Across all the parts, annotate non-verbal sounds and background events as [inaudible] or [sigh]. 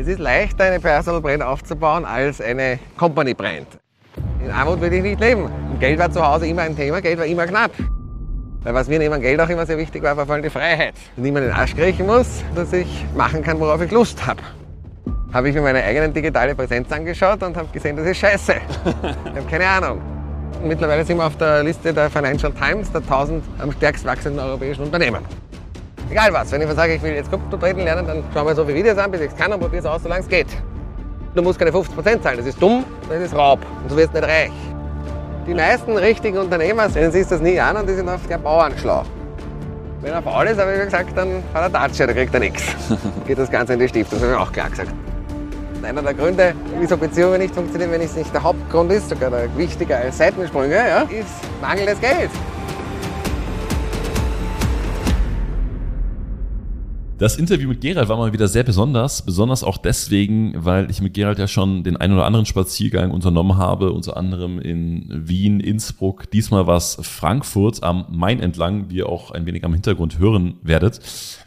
Es ist leichter, eine Personal Brand aufzubauen, als eine Company Brand. In Armut will ich nicht leben. Und Geld war zu Hause immer ein Thema, Geld war immer knapp. Weil was mir neben Geld auch immer sehr wichtig war, war vor allem die Freiheit. Und niemand den Arsch kriechen muss, dass ich machen kann, worauf ich Lust habe. Habe ich mir meine eigene digitale Präsenz angeschaut und habe gesehen, das ist scheiße. ich habe keine Ahnung. Mittlerweile sind wir auf der Liste der Financial Times, der 1000 am stärkst wachsenden europäischen Unternehmen. Egal was, wenn ich sage, ich will jetzt Krypto treten lernen, dann schauen wir so viele Videos an, bis ich es kann und probiere es aus, solange es geht. Du musst keine 50% zahlen, das ist dumm, das ist Raub und du wirst nicht reich. Die meisten richtigen Unternehmer, siehst du das nie an und die sind auf der Bauern schlau. Wenn er faul ist, habe ich gesagt, dann hat er Datsche, da kriegt er nichts. [laughs] Geht das Ganze in die Stiftung, das habe ich auch klar gesagt. Einer der Gründe, wieso Beziehungen nicht funktionieren, wenn es nicht der Hauptgrund ist, sogar der wichtiger als Seitensprünge, ja, ist mangelndes Geld. Das Interview mit Gerald war mal wieder sehr besonders, besonders auch deswegen, weil ich mit Gerald ja schon den ein oder anderen Spaziergang unternommen habe, unter anderem in Wien, Innsbruck, diesmal war es Frankfurt am Main entlang, wie ihr auch ein wenig am Hintergrund hören werdet.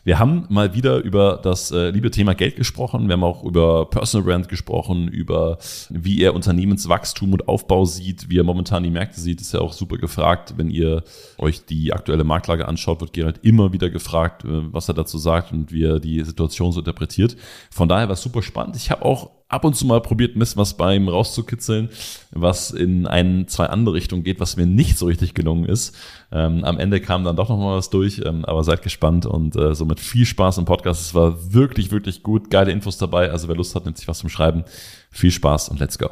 Wir haben mal wieder über das äh, liebe Thema Geld gesprochen. Wir haben auch über Personal Brand gesprochen, über wie er Unternehmenswachstum und Aufbau sieht, wie er momentan die Märkte sieht. Ist ja auch super gefragt. Wenn ihr euch die aktuelle Marktlage anschaut, wird Gerald immer wieder gefragt, äh, was er dazu sagt und wie er die Situation so interpretiert. Von daher war es super spannend. Ich habe auch ab und zu mal probiert, ein bisschen was bei ihm rauszukitzeln, was in ein, zwei andere Richtungen geht, was mir nicht so richtig gelungen ist. Ähm, am Ende kam dann doch noch mal was durch, ähm, aber seid gespannt und äh, somit viel Spaß im Podcast. Es war wirklich, wirklich gut, geile Infos dabei. Also wer Lust hat, nimmt sich was zum Schreiben. Viel Spaß und let's go.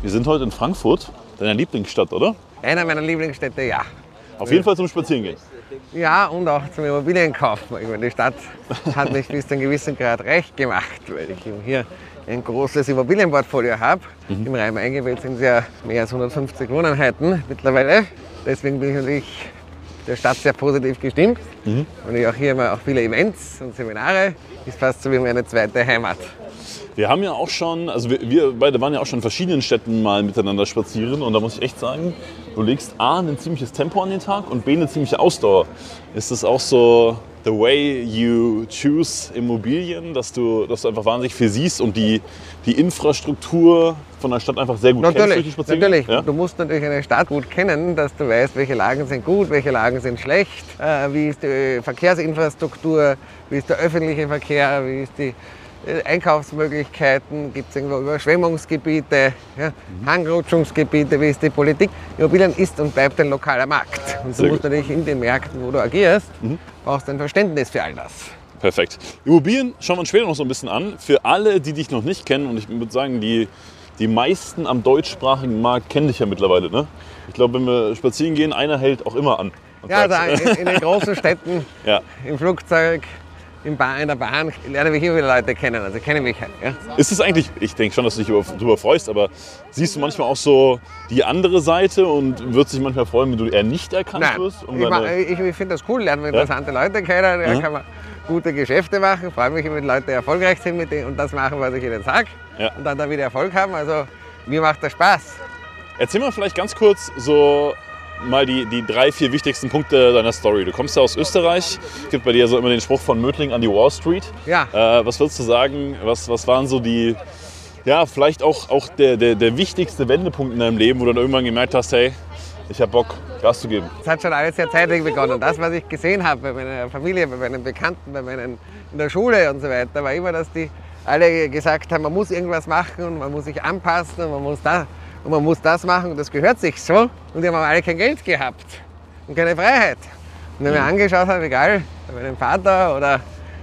Wir sind heute in Frankfurt, deiner Lieblingsstadt, oder? Einer meiner Lieblingsstädte, ja. Auf jeden Fall zum Spazierengehen. Ja, und auch zum Immobilienkauf. Ich meine, die Stadt hat mich bis zu einem gewissen Grad recht gemacht, weil ich eben hier ein großes Immobilienportfolio habe. Mhm. Im Rhein-Main-Gebiet sind es ja mehr als 150 Wohneinheiten mittlerweile. Deswegen bin ich natürlich der Stadt sehr positiv gestimmt. Mhm. Und ich auch hier immer auch viele Events und Seminare. Ist fast so wie meine zweite Heimat. Wir haben ja auch schon, also wir, wir, beide waren ja auch schon in verschiedenen Städten mal miteinander spazieren und da muss ich echt sagen, du legst A, ein ziemliches Tempo an den Tag und B, eine ziemliche Ausdauer. Ist das auch so the way you choose Immobilien, dass du, dass du einfach wahnsinnig viel siehst und die, die Infrastruktur von der Stadt einfach sehr gut natürlich, kennst? Natürlich, ja? du musst natürlich eine Stadt gut kennen, dass du weißt, welche Lagen sind gut, welche Lagen sind schlecht, äh, wie ist die Verkehrsinfrastruktur, wie ist der öffentliche Verkehr, wie ist die Einkaufsmöglichkeiten, gibt es irgendwo Überschwemmungsgebiete, ja, mhm. Hangrutschungsgebiete, wie ist die Politik. Immobilien ist und bleibt ein lokaler Markt. Und du musst natürlich in den Märkten, wo du agierst, mhm. brauchst ein Verständnis für all das. Perfekt. Immobilien schauen wir uns später noch so ein bisschen an. Für alle, die dich noch nicht kennen, und ich würde sagen, die, die meisten am deutschsprachigen Markt kennen dich ja mittlerweile. Ne? Ich glaube, wenn wir spazieren gehen, einer hält auch immer an. Ja, da in, in, den großen [laughs] Städten, ja. im Flugzeug, in, Bahn, in der Bahn lerne ich immer wieder Leute kennen, also kenne mich halt. Ja. Ist es eigentlich, ich denke schon, dass du dich darüber freust, aber siehst du manchmal auch so die andere Seite und würdest dich manchmal freuen, wenn du eher nicht erkannt Nein. wirst? Um ich, ich, ich finde das cool, lernen wir interessante ja? Leute kennen, da kann man gute Geschäfte machen, freue mich, wenn Leute erfolgreich sind mit denen und das machen, was ich ihnen sage ja. und dann da wieder Erfolg haben. Also mir macht das Spaß. Erzähl mal vielleicht ganz kurz so mal die, die drei, vier wichtigsten Punkte deiner Story. Du kommst ja aus Österreich. Es gibt bei dir so immer den Spruch von Mödling an die Wall Street. Ja. Äh, was würdest du sagen, was, was waren so die, ja, vielleicht auch, auch der, der, der wichtigste Wendepunkt in deinem Leben, wo du dann irgendwann gemerkt hast, hey, ich habe Bock, Gas zu geben? Es hat schon alles sehr zeitig begonnen. Das, was ich gesehen habe bei meiner Familie, bei meinen Bekannten, bei meinen, in der Schule und so weiter, war immer, dass die alle gesagt haben, man muss irgendwas machen und man muss sich anpassen und man muss da und man muss das machen und das gehört sich so. Und die haben aber alle kein Geld gehabt und keine Freiheit. Und wenn man mhm. angeschaut hat, egal, bei meinem Vater oder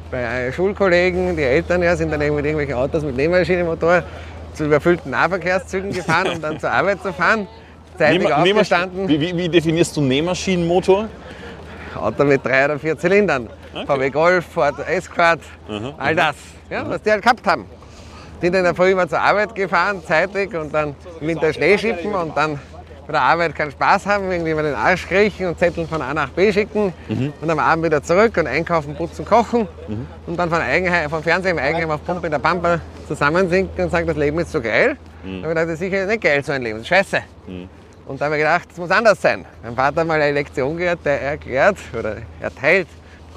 bei Schulkollegen, die Eltern ja, sind dann mit irgendwelchen Autos mit Nähmaschinenmotor zu überfüllten Nahverkehrszügen gefahren, um dann zur Arbeit zu fahren. Zeitig Nähma aufgestanden. Wie, wie, wie, definierst du Nähmaschinenmotor? Auto mit drei oder vier Zylindern. Okay. VW Golf, Ford Escort, all das, ja, was die halt gehabt haben sind in der Früh immer zur Arbeit gefahren, zeitig und dann im Winter Schnee schippen und dann bei der Arbeit keinen Spaß haben, irgendwie mal den Arsch kriechen und Zettel von A nach B schicken mhm. und am Abend wieder zurück und einkaufen, putzen, kochen mhm. und dann von Eigenheim, vom Fernsehen im Eigenheim auf Pumpe in der Pampa zusammensinken und sagen, das Leben ist so geil. Mhm. Da habe ich gedacht, das ist sicher nicht geil, so ein Leben, das ist scheiße. Mhm. Und da habe ich gedacht, es muss anders sein. Mein Vater hat mal eine Lektion gehört, der erklärt oder erteilt,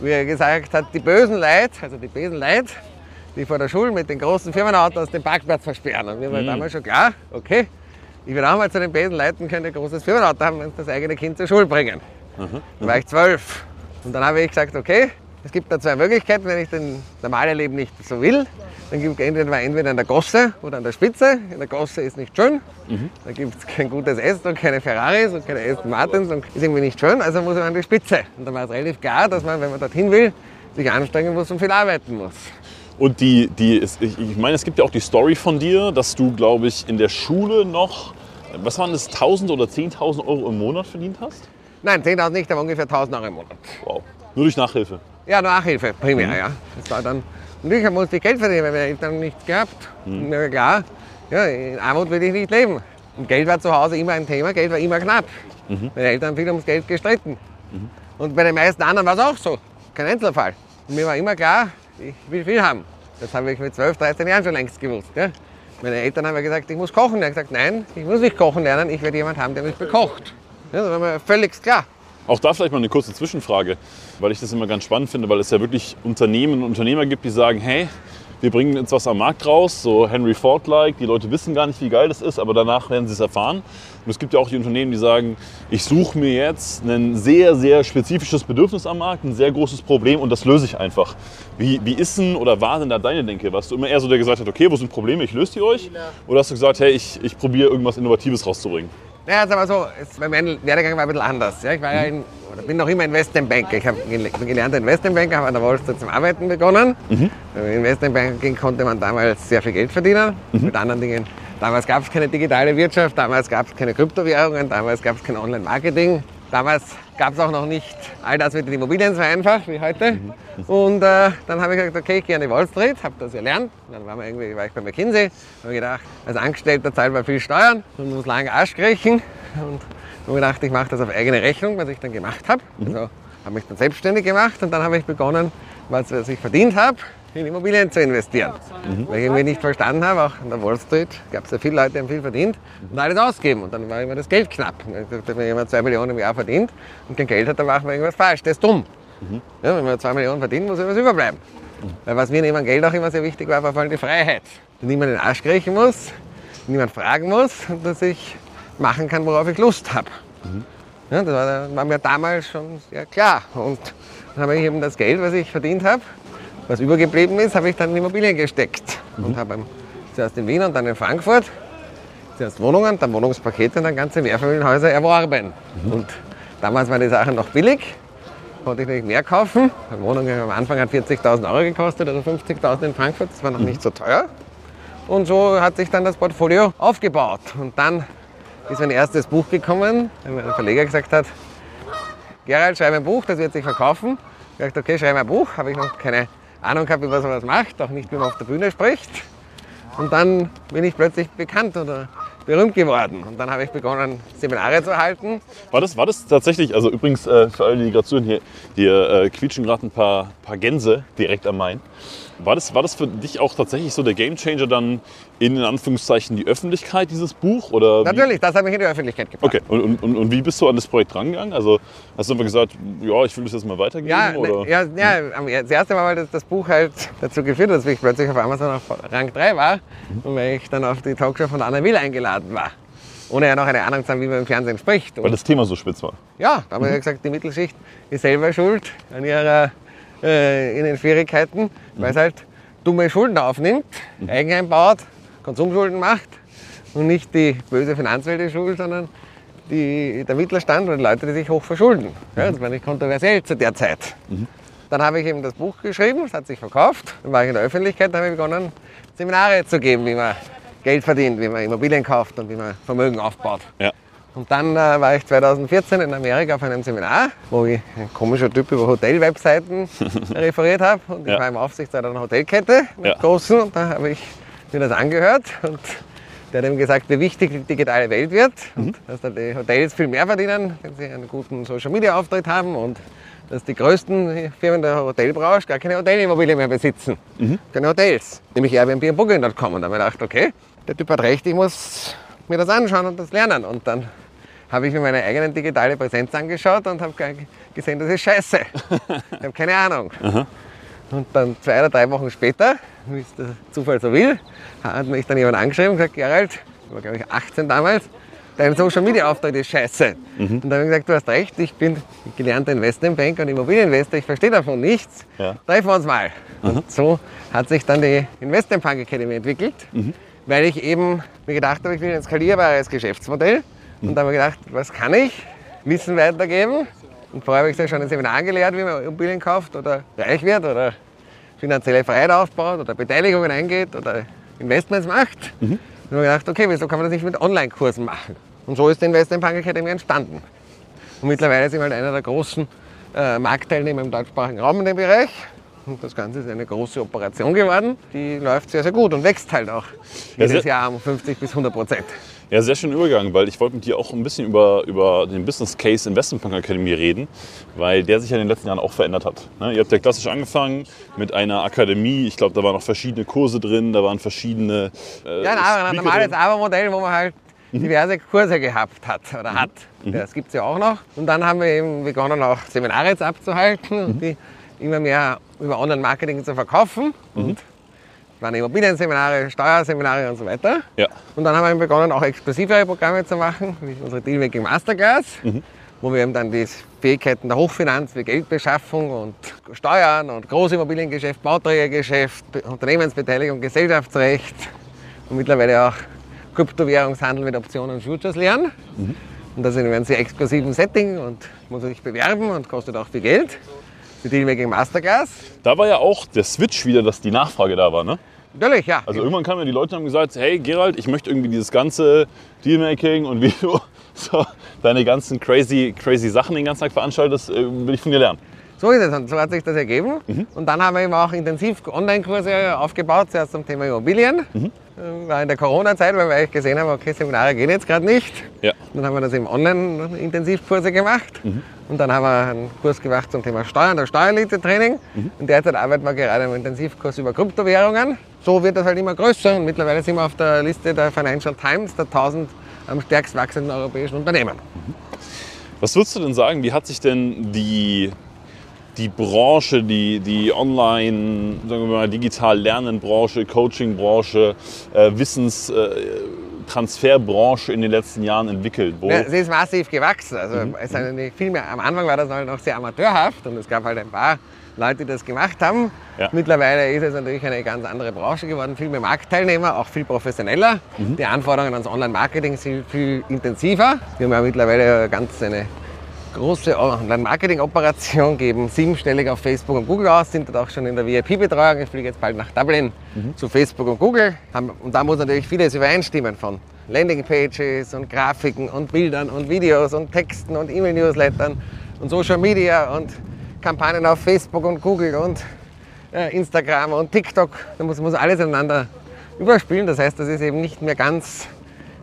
wie er gesagt hat, die bösen Leute, also die bösen Leute, die vor der Schule mit den großen Firmenautos den Parkplatz versperren. Und mir war Mhm. damals schon klar, okay, ich will auch mal zu den bösen Leuten können ein großes Firmenauto haben und das eigene Kind zur Schule bringen. Dann war ich zwölf. Und dann habe ich gesagt, okay, es gibt da zwei Möglichkeiten, wenn ich das normale Leben nicht so will. Dann gibt es entweder, entweder an der Gosse oder an der Spitze. In der Gosse ist nicht schön. Da gibt es kein gutes Essen und keine Ferraris und keine Aston Martins und ist irgendwie nicht schön. Also muss man an die Spitze. Und dann war es relativ klar, dass man, wenn man dorthin will, sich anstrengen muss und viel arbeiten muss. Und die, die ist, ich, ich meine, es gibt ja auch die Story von dir, dass du, glaube ich, in der Schule noch, was waren das, 1000 oder 10.000 Euro im Monat verdient hast? Nein, 10.000 nicht, aber ungefähr 1.000 Euro im Monat. Wow. Nur durch Nachhilfe. Ja, Nachhilfe primär, ja. Das war dann, und ich musste Geld verdienen, weil meine Eltern nichts gehabt. Mir war klar, ja, in Armut will ich nicht leben. Und Geld war zu Hause immer ein Thema, Geld war immer knapp. Meine Eltern haben viel ums Geld gestritten. Und bei den meisten anderen war es auch so, kein Einzelfall. Und mir war immer klar, ich will viel haben. Das habe ich mit 12, 13 Jahren schon längst gewusst. Ja. Meine Eltern haben ja gesagt, ich muss kochen. Ich habe gesagt, nein, ich muss nicht kochen lernen, ich werde jemand haben, der mich bekocht. Ja, das war mir völlig klar. Auch da vielleicht mal eine kurze Zwischenfrage, weil ich das immer ganz spannend finde, weil es ja wirklich Unternehmen und Unternehmer gibt, die sagen, hey, wir bringen jetzt was am Markt raus, so Henry Ford-like, die Leute wissen gar nicht, wie geil das ist, aber danach werden sie es erfahren. Und es gibt ja auch die Unternehmen, die sagen, ich suche mir jetzt ein sehr, sehr spezifisches Bedürfnis am Markt, ein sehr großes Problem und das löse ich einfach. Wie, wie ist denn oder war denn da deine Denke? Warst du immer eher so, der gesagt hat, okay, wo sind Probleme, ich löse die euch? Oder hast du gesagt, hey, ich, ich probiere irgendwas Innovatives rauszubringen? Naja, jetzt aber so, es, mein Werdegang war ein bisschen anders. Ja, ich war ja in, oder bin noch immer Investmentbanker. Ich habe gele- bin gelernter Investmentbanker, habe an der Wall Street zum Arbeiten begonnen. Beim Investmentbanking konnte man damals sehr viel Geld verdienen, mit anderen Dingen. Damals gab es keine digitale Wirtschaft, damals gab es keine Kryptowährungen, damals gab es kein Online-Marketing. Damals gab es auch noch nicht all das mit den Immobilien so einfach wie heute. Und äh, dann habe ich gesagt, okay, ich gehe an die Wall Street, habe das gelernt. Dann war, irgendwie, war ich bei McKinsey, habe gedacht, als Angestellter zahlt man viel Steuern und muss lange Arsch kriechen. Und habe gedacht, ich mache das auf eigene Rechnung, was ich dann gemacht habe. Also habe mich dann selbstständig gemacht und dann habe ich begonnen, was, was ich verdient habe, in Immobilien zu investieren. Weil ich irgendwie nicht verstanden habe, auch an der Wall Street gab es ja viele Leute, die haben viel verdient und alles ausgeben. Und dann war immer das Geld knapp. Wenn jemand zwei Millionen im Jahr verdient und kein Geld hat, dann macht man irgendwas falsch. Das ist dumm. Ja, wenn man zwei Millionen verdient, muss etwas überbleiben. Weil was mir neben dem Geld auch immer sehr wichtig war, war vor allem die Freiheit. Dass niemand den Arsch kriechen muss, niemand fragen muss und dass ich machen kann, worauf ich Lust habe. Ja, das war, war mir damals schon sehr klar. Und dann habe ich eben das Geld, was ich verdient habe, was übergeblieben ist, habe ich dann in Immobilien gesteckt. Und habe zuerst in Wien und dann in Frankfurt zuerst Wohnungen, dann Wohnungspakete und dann ganze Mehrfamilienhäuser erworben. Und damals waren die Sachen noch billig, konnte ich nicht mehr kaufen. Eine Wohnung am Anfang hat 40.000 Euro gekostet oder 50.000 in Frankfurt, das war noch nicht so teuer. Und so hat sich dann das Portfolio aufgebaut. Und dann ist mein erstes Buch gekommen, weil mein Verleger gesagt hat, Gerald, schreib ein Buch, das wird sich verkaufen. Ich habe gesagt, okay, schreib ein Buch. Habe ich noch keine Ahnung gehabt, wie man sowas macht, auch nicht, wie man auf der Bühne spricht. Und dann bin ich plötzlich bekannt oder berühmt geworden. Und dann habe ich begonnen, Seminare zu halten. War das, war das tatsächlich, also übrigens äh, für alle, die gerade zuhören, hier, hier äh, quietschen gerade ein paar, paar Gänse direkt am Main. War das, war das für dich auch tatsächlich so der Gamechanger dann in, in Anführungszeichen die Öffentlichkeit, dieses Buch? Oder wie? Natürlich, das hat mich in die Öffentlichkeit gebracht. Okay, und, und, und, wie bist du an das Projekt rangegangen? Also hast du einfach gesagt, ja, ich will das jetzt mal weitergeben? Ja, oder? ne, ja, ja, am- das erste Mal, weil das, das Buch halt dazu geführt hat, dass ich plötzlich auf Amazon auf Rang 3 war und weil ich dann auf die Talkshow von Anna Will eingeladen war. Ohne ja noch eine Ahnung zu haben, wie man im Fernsehen spricht. Weil das Thema so spitz war. ja, da haben wir ja gesagt, die Mittelschicht ist selber schuld an ihrer, äh, in den Schwierigkeiten, weil es halt dumme Schulden aufnimmt, Eigenheim baut, Konsumschulden macht und nicht die böse Finanzwelt ist schuld, sondern die, der Mittelstand und die Leute, die sich hoch verschulden. Ja, das war nicht kontroversiell zu der Zeit. Dann habe ich eben das Buch geschrieben, es hat sich verkauft. Dann war ich in der Öffentlichkeit, habe ich begonnen, Seminare zu geben, wie man Geld verdient, wie man Immobilien kauft und wie man Vermögen aufbaut. Ja. Und dann äh, war ich 2014 in Amerika auf einem Seminar, wo ich ein komischer Typ über Hotel-Webseiten [laughs] referiert habe. Und ich Ja. war im Aufsichtsrat einer Hotelkette, einer Ja. großen. Und da habe ich mir das angehört. Und der hat ihm gesagt, wie wichtig die digitale Welt wird. Mhm. Und dass da die Hotels viel mehr verdienen, wenn sie einen guten Social-Media-Auftritt haben. Und dass die größten Firmen der Hotelbranche gar keine Hotelimmobilien mehr besitzen. Mhm. Keine Hotels. Nämlich Airbnb und Booking.com. Und da habe ich gedacht, okay, der Typ hat recht, ich muss mir das anschauen und das lernen. Und dann habe ich mir meine eigene digitale Präsenz angeschaut und habe gesehen, das ist scheiße. [laughs] ich habe keine Ahnung. Und dann zwei oder drei Wochen später, wie es der Zufall so will, hat mich dann jemand angeschrieben und gesagt, Gerald, ich war glaube ich 18 damals, dein Social Media Auftritt ist scheiße. Mhm. Und dann habe ich gesagt, du hast recht, ich bin gelernter Investmentbanker und Immobilieninvestor, ich verstehe davon nichts. Ja. Treffen wir uns mal. Mhm. Und so hat sich dann die Investment Bank Academy entwickelt, mhm. weil ich eben mir gedacht habe, ich will ein skalierbares Geschäftsmodell. Und dann habe ich gedacht, was kann ich? Wissen weitergeben. Und vorher habe ich schon ein Seminar gelehrt, wie man Immobilien kauft oder reich wird oder finanzielle Freiheit aufbaut oder Beteiligungen eingeht oder Investments macht. Mhm. Und habe gedacht, okay, wieso kann man das nicht mit Online-Kursen machen? Und so ist die Investment Academy entstanden. Und mittlerweile sind wir halt einer der großen äh, Marktteilnehmer im deutschsprachigen Raum in dem Bereich. Und das Ganze ist eine große Operation geworden. Die läuft sehr, sehr gut und wächst halt auch jedes Jahr um 50 bis 100 Prozent. Ja, sehr schön Übergang, weil ich wollte mit dir auch ein bisschen über, über den Business Case Investment Academy reden, weil der sich ja in den letzten Jahren auch verändert hat. Ne? Ihr habt ja klassisch angefangen mit einer Akademie. Ich glaube, da waren noch verschiedene Kurse drin, da waren verschiedene. Äh, ja, ein, ein normales Abo-Modell, wo man halt mhm. diverse Kurse gehabt hat oder mhm. hat. Mhm. Das gibt es ja auch noch. Und dann haben wir eben begonnen, auch Seminare jetzt abzuhalten und mhm. die immer mehr über Online-Marketing zu verkaufen. Mhm. Und waren Immobilienseminare, Steuerseminare und so weiter. Ja. Und dann haben wir begonnen, auch exklusivere Programme zu machen, wie unsere Dealmaking Masterclass, mhm. wo wir eben dann die Fähigkeiten der Hochfinanz wie Geldbeschaffung und Steuern und Großimmobiliengeschäft, Bauträgergeschäft, Unternehmensbeteiligung, Gesellschaftsrecht und mittlerweile auch Kryptowährungshandel mit Optionen und Futures lernen. Mhm. Und das in einem sehr exklusiven Setting und muss sich bewerben und kostet auch viel Geld. Die Dealmaking Masterclass. Da war ja auch der Switch wieder, dass die Nachfrage da war, ne? Natürlich, ja. Also irgendwann kamen ja die Leute und haben gesagt, hey Gerald, ich möchte irgendwie dieses ganze Dealmaking und wie du [laughs] so deine ganzen crazy, crazy Sachen den ganzen Tag veranstaltest, äh, will ich von dir lernen. So ist es und so hat sich das ergeben. Mhm. Und dann haben wir eben auch intensiv Online-Kurse aufgebaut, zuerst zum Thema Immobilien. Mhm. Äh, war in der Corona-Zeit, weil wir eigentlich gesehen haben, okay, Seminare gehen jetzt gerade nicht. Ja. Dann haben wir das eben Online-Intensivkurse gemacht. Mhm. Und dann haben wir einen Kurs gemacht zum Thema Steuern, der Steuerelite-Training. Mhm. Und derzeit arbeiten wir gerade im Intensivkurs über Kryptowährungen. So wird das halt immer größer und mittlerweile sind wir auf der Liste der Financial Times der 1000 am stärkst wachsenden europäischen Unternehmen. Was würdest du denn sagen, wie hat sich denn die die Branche, die, die Online, sagen wir mal, digital Lernenbranche, Coachingbranche, äh, Wissenstransferbranche in den letzten Jahren entwickelt? Ja, sie ist massiv gewachsen. Also mhm. viel mehr, am Anfang war das noch sehr amateurhaft und es gab halt ein paar Leute, die das gemacht haben. Ja. Mittlerweile ist es natürlich eine ganz andere Branche geworden, viel mehr Marktteilnehmer, auch viel professioneller. Mhm. Die Anforderungen ans Online-Marketing sind viel intensiver. Wir haben ja mittlerweile ganz eine große Online-Marketing-Operation, geben siebenstellig auf Facebook und Google aus, sind dort auch schon in der VIP-Betreuung. Ich fliege jetzt bald nach Dublin mhm. zu Facebook und Google. Und da muss natürlich vieles übereinstimmen von Landingpages und Grafiken und Bildern und Videos und Texten und E-Mail-Newslettern und Social Media und Kampagnen auf Facebook und Google und äh, Instagram und TikTok. Da muss, muss alles ineinander überspielen. Das heißt, das ist eben nicht mehr ganz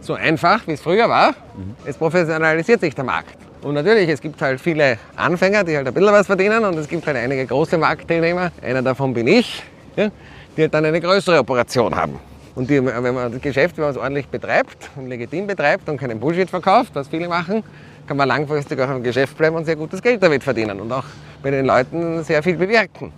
so einfach, wie es früher war. Mhm. Es professionalisiert sich der Markt. Und natürlich, es gibt halt viele Anfänger, die halt ein bisschen was verdienen und es gibt halt einige große Marktteilnehmer, einer davon bin ich, ja, die halt dann eine größere Operation haben. Und die, wenn man das Geschäft, wenn man es ordentlich betreibt und legitim betreibt und keinen Bullshit verkauft, was viele machen, kann man langfristig auch im Geschäft bleiben und sehr gutes Geld damit verdienen und auch bei den Leuten sehr viel bewirken.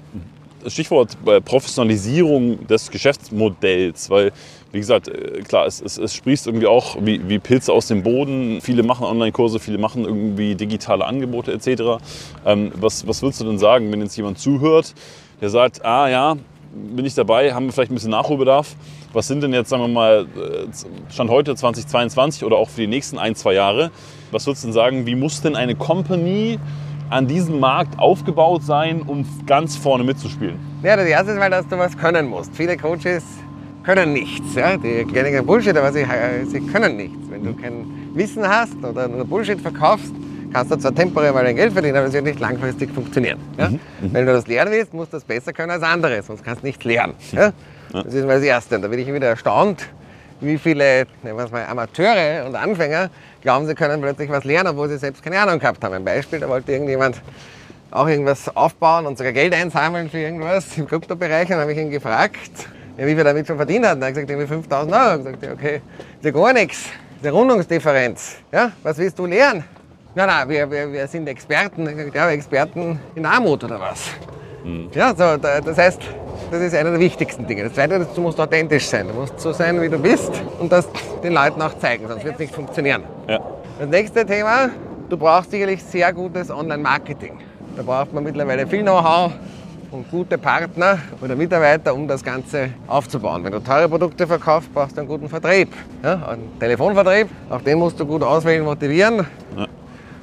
Stichwort äh, Professionalisierung des Geschäftsmodells, weil wie gesagt, äh, klar, es, es, es sprießt irgendwie auch wie, wie, Pilze aus dem Boden. Viele machen Online-Kurse, viele machen irgendwie digitale Angebote etc. Ähm, was, was würdest du denn sagen, wenn jetzt jemand zuhört, der sagt, ah ja, bin ich dabei, haben wir vielleicht ein bisschen Nachholbedarf. Was sind denn jetzt, sagen wir mal, äh, Stand heute 2022 oder auch für die nächsten ein, zwei Jahre, was würdest du denn sagen, wie muss denn eine Company an diesem Markt aufgebaut sein, um ganz vorne mitzuspielen? Ja, das erste ist mal, dass du was können musst. Viele Coaches können nichts. Ja? Die keinen Bullshit, aber sie, sie können nichts. Wenn du kein Wissen hast oder nur Bullshit verkaufst, kannst du zwar temporär mal dein Geld verdienen, aber es wird nicht langfristig funktionieren. Ja? Mhm. Mhm. Wenn du das lernen willst, musst du das besser können als andere, sonst kannst du nichts lernen. Ja? Das ist mal das Erste. Und da bin ich wieder erstaunt, wie viele mal, Amateure und Anfänger glauben, sie können plötzlich was lernen, obwohl sie selbst keine Ahnung gehabt haben. Ein Beispiel, da wollte irgendjemand auch irgendwas aufbauen und sogar Geld einsammeln für irgendwas im Kryptobereich. Und dann habe ich ihn gefragt, wie viel damit schon verdient hat. Und er hat gesagt, irgendwie 5000 Euro. Und gesagt, ja, okay, ist ja gar nichts. Diese Rundungsdifferenz. Ja? Was willst du lernen? Nein, nein, wir, wir, wir sind Experten, ja, Experten in Armut oder was? Ja, so, da- das heißt, das ist einer der wichtigsten Dinge. Das Zweite ist, du musst authentisch sein. Du musst so sein, wie du bist und das den Leuten auch zeigen, sonst wird es nicht funktionieren. Ja. Das nächste Thema, du brauchst sicherlich sehr gutes Online-Marketing. Da braucht man mittlerweile viel Know-how und gute Partner oder Mitarbeiter, um das Ganze aufzubauen. Wenn du teure Produkte verkaufst, brauchst du einen guten Vertrieb. Ja, einen Telefonvertrieb, auch den musst du gut auswählen, motivieren.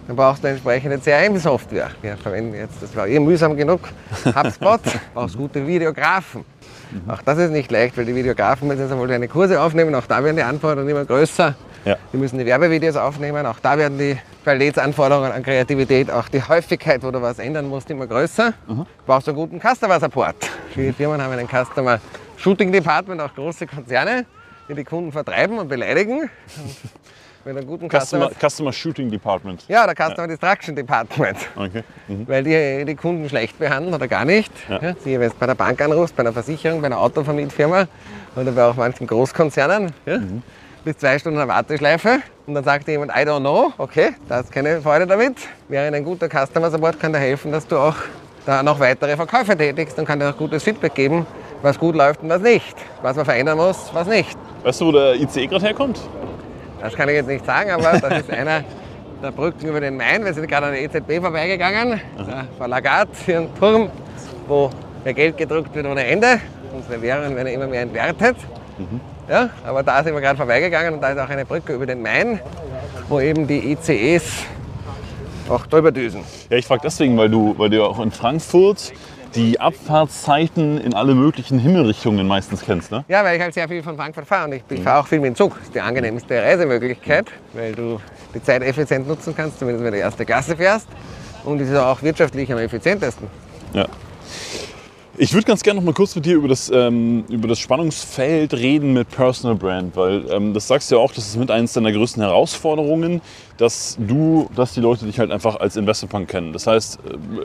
Dann brauchst du eine entsprechende CRM-Software. Wir verwenden jetzt, das war eh mühsam genug, [laughs] HubSpot. brauchst gute Videografen. Auch das ist nicht leicht, weil die Videografen müssen jetzt einmal deine Kurse aufnehmen. Auch da werden die Anforderungen immer größer. Ja. Die müssen die Werbevideos aufnehmen. Auch da werden die Qualitätsanforderungen an Kreativität, auch die Häufigkeit, wo du was ändern musst, immer größer. Du brauchst einen guten Customer Support. Viele Firmen haben einen Customer Shooting Department, auch große Konzerne, die die Kunden vertreiben und beleidigen. Und [laughs] mit einem guten Customer, Customer Shooting Department. ja, der Customer Distraction Department. Okay. Mhm. Weil die die Kunden schlecht behandeln oder gar nicht. Ja. Ja. siehe, wenn du bei der Bank anrufst, bei einer Versicherung, bei einer Autovermietfirma oder bei auch manchen Großkonzernen. Ja. Mhm. Bis zwei Stunden in der Warteschleife und dann sagt dir jemand, I don't know, okay, da hast keine Freude damit. Während ein guter Customer Support kann dir helfen, dass du auch da noch weitere Verkäufe tätigst und kann dir auch gutes Feedback geben, was gut läuft und was nicht, was man verändern muss, was nicht. Weißt du, wo der ICE gerade herkommt? Das kann ich jetzt nicht sagen, aber das ist einer der Brücken über den Main. Wir sind gerade an der EZB vorbeigegangen, vor Lagarde, hier ein Turm, wo ja Geld gedruckt wird ohne Ende. Unsere Währungen werden immer mehr entwertet. Ja, aber da sind wir gerade vorbeigegangen und da ist auch eine Brücke über den Main, wo eben die ICEs auch drüber düsen. Ja, ich frage deswegen, weil du, weil du auch in Frankfurt die Abfahrtszeiten in alle möglichen Himmelrichtungen meistens kennst, ne? Ja, weil ich halt sehr viel von Frankfurt fahre und ich, ich fahre auch viel mit dem Zug. Das ist die angenehmste Reisemöglichkeit, weil du die Zeit effizient nutzen kannst, zumindest wenn du erste Klasse fährst. Und es ist auch wirtschaftlich am effizientesten. Ja. Ich würde ganz gerne noch mal kurz mit dir über das, ähm, über das Spannungsfeld reden mit Personal Brand, weil ähm, das sagst du ja auch, das ist mit eines deiner größten Herausforderungen, dass du, dass die Leute dich halt einfach als Investmentbank kennen. Das heißt,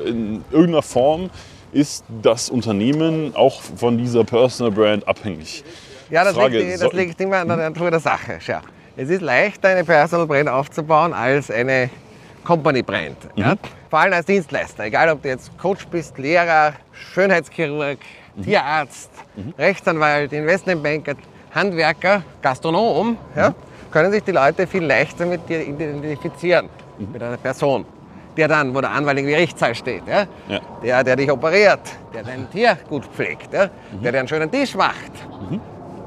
äh, in irgendeiner Form ist das Unternehmen auch von dieser Personal Brand abhängig. Ja, das, Frage, liegt, das liegt immer an der Natur der Sache. Schau. Es ist leichter, eine Personal Brand aufzubauen, als eine Company Brand. Ja? Vor allem als Dienstleister. Egal, ob du jetzt Coach bist, Lehrer, Schönheitschirurg, Tierarzt, Rechtsanwalt, Investmentbanker, Handwerker, Gastronom, ja? können sich die Leute viel leichter mit dir identifizieren, mit einer Person. Der dann, wo der Anwalt im Gerichtssaal steht, ja? Ja. Der, der dich operiert, der dein Tier gut pflegt, ja? der dir einen schönen Tisch macht.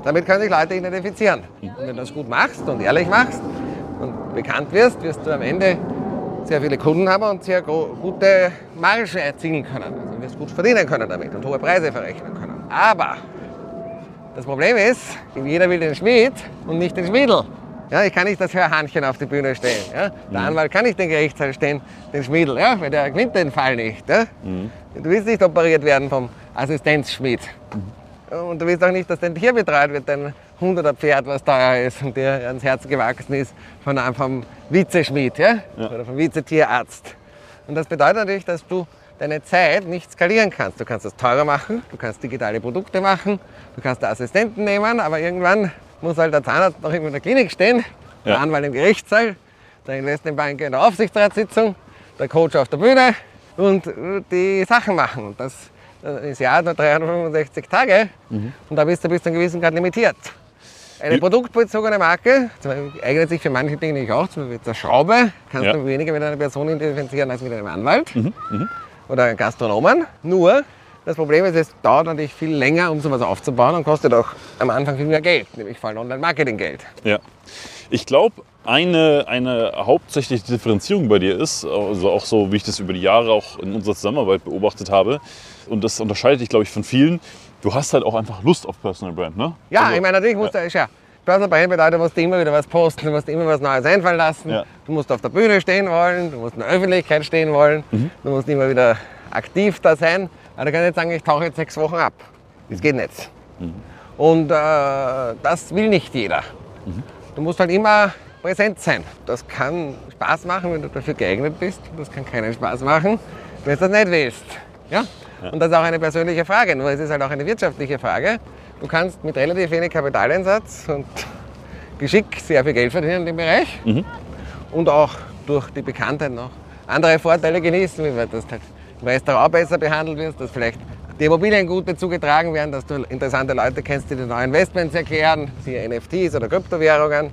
Damit können sich Leute identifizieren. Und wenn du das gut machst und ehrlich machst und bekannt wirst, wirst du am Ende sehr viele Kunden haben und sehr gute Marge erzielen können. Also du wirst gut verdienen können damit und hohe Preise verrechnen können. Aber das Problem ist, jeder will den Schmied und nicht den Schmiedel. Ja, ich kann nicht das Hörhahnchen auf die Bühne stellen. Ja? Der Anwalt kann nicht den Gerichtssaal stehen, den Schmiedel, ja? weil der gewinnt den Fall nicht. Ja? Du willst nicht operiert werden vom Assistenzschmied. Und du willst auch nicht, dass dein Tier betreut wird, dein Hund oder Pferd, was teuer ist und dir ans Herz gewachsen ist, von einem vom Vizeschmied ja? oder vom Vizetierarzt. Und das bedeutet natürlich, dass du deine Zeit nicht skalieren kannst. Du kannst das teurer machen, du kannst digitale Produkte machen, du kannst Assistenten nehmen, aber irgendwann muss halt der Zahnarzt noch immer in der Klinik stehen, der Ja. Anwalt im Gerichtssaal, der Investmentbanker in der Aufsichtsratssitzung, der Coach auf der Bühne und äh, die Sachen machen. Und das äh, ist Jahr nur 365 Tage und da bist du bis zu einem gewissen Grad limitiert. Eine produktbezogene Marke eignet sich für manche Dinge nicht auch. Zum Beispiel mit der Schraube kannst Ja. du weniger mit einer Person identifizieren als mit einem Anwalt oder einem Gastronomen. Nur, das Problem ist, es dauert natürlich viel länger, um sowas aufzubauen und kostet auch am Anfang viel mehr Geld, nämlich vor allem Online-Marketing-Geld. Ja. Ich glaube, eine, eine hauptsächliche Differenzierung bei dir ist, also auch so, wie ich das über die Jahre auch in unserer Zusammenarbeit beobachtet habe, und das unterscheidet dich, glaube ich, von vielen, du hast halt auch einfach Lust auf Personal Brand, ne? Ja, Also- ich meine, natürlich musst du, ja, Personal Brand bedeutet, du musst immer wieder was posten, du musst immer was Neues einfallen lassen, Ja. du musst auf der Bühne stehen wollen, du musst in der Öffentlichkeit stehen wollen, Mhm. du musst immer wieder aktiv da sein. Aber du kannst nicht sagen, ich tauche jetzt sechs Wochen ab. Das geht nicht. Mhm. Und äh, das will nicht jeder. Mhm. Du musst halt immer präsent sein. Das kann Spaß machen, wenn du dafür geeignet bist. Das kann keinen Spaß machen, wenn du das nicht willst. Ja? Und das ist auch eine persönliche Frage, nur es ist halt auch eine wirtschaftliche Frage. Du kannst mit relativ wenig Kapitaleinsatz und Geschick sehr viel Geld verdienen in dem Bereich und auch durch die Bekanntheit noch andere Vorteile genießen, wie man das halt im Restaurant besser behandelt wirst, dass vielleicht die Immobilien gut zugetragen werden, dass du interessante Leute kennst, die dir neue Investments erklären, siehe NFTs oder Kryptowährungen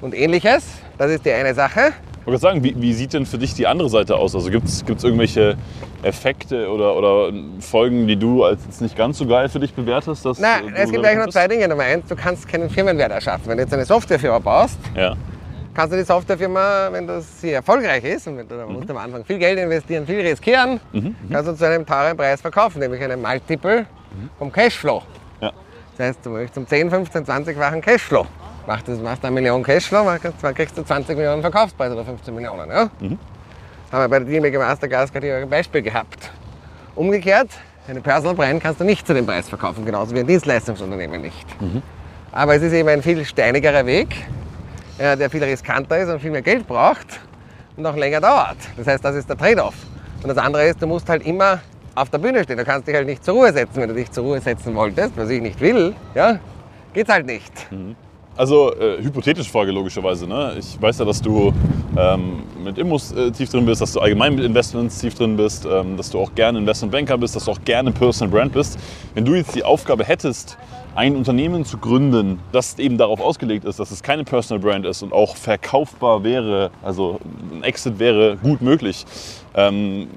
und ähnliches. Das ist die eine Sache. Ich wollte sagen, wie, wie sieht denn für dich die andere Seite aus? Also gibt es irgendwelche Effekte oder, oder Folgen, die du als jetzt nicht ganz so geil für dich bewertest? Dass du es gibt eigentlich nur zwei Dinge. Nummer eins, du kannst keinen Firmenwert erschaffen. Wenn du jetzt eine Softwarefirma baust, Ja. Kannst du die Softwarefirma, wenn das sie erfolgreich ist, und wenn du, da musst am Anfang viel Geld investieren, viel riskieren, kannst du zu einem teuren Preis verkaufen, nämlich einem Multiple vom Cashflow. Ja. Das heißt, du möchtest zum 10, 15, 20-fachen Cashflow. Machst du machst eine Million Cashflow, machst- dann kriegst du 20 Millionen Verkaufspreis oder 15 Millionen. Ja? Haben wir bei der DMG Masterclass gerade ein Beispiel gehabt. Umgekehrt, eine Personal Brand kannst du nicht zu dem Preis verkaufen, genauso wie ein Dienstleistungsunternehmen nicht. Aber es ist eben ein viel steinigerer Weg, der viel riskanter ist und viel mehr Geld braucht und auch länger dauert. Das heißt, das ist der Trade-off. Und das andere ist, du musst halt immer auf der Bühne stehen. Du kannst dich halt nicht zur Ruhe setzen. Wenn du dich zur Ruhe setzen wolltest, was ich nicht will, ja, geht's halt nicht. Also äh, hypothetische Frage logischerweise. Ne? Ich weiß ja, dass du ähm, mit Immos äh, tief drin bist, dass du allgemein mit Investments tief drin bist, ähm, dass du auch gerne Investmentbanker bist, dass du auch gerne Personal Brand bist. Wenn du jetzt die Aufgabe hättest, ein Unternehmen zu gründen, das eben darauf ausgelegt ist, dass es keine Personal Brand ist und auch verkaufbar wäre, also ein Exit wäre gut möglich. Ähm,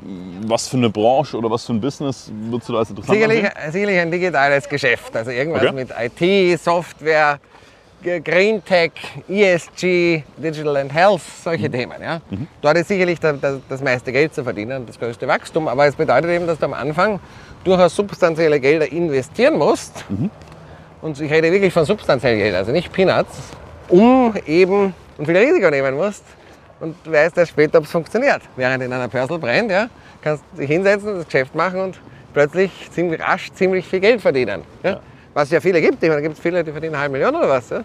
was für eine Branche oder was für ein Business würdest du da als interessant Sicherlich, ansehen? sicherlich ein digitales Geschäft. Also irgendwas Okay. mit IT, Software, Green Tech, ESG, Digital and Health, solche Themen. Ja. Dort ist sicherlich da- da- das meiste Geld zu verdienen und das größte Wachstum. Aber es bedeutet eben, dass du am Anfang durchaus substanzielle Gelder investieren musst. Und ich rede wirklich von substanziellen Geld, also nicht Peanuts, um eben und viel Risiko nehmen musst und weißt erst später, ob es funktioniert. Während in einer Personal Brand, ja, kannst du dich hinsetzen, das Geschäft machen und plötzlich ziemlich rasch ziemlich viel Geld verdienen. Ja? Was ja viele gibt. Ich meine, da gibt es viele, die verdienen eine halbe Million oder was. Ja?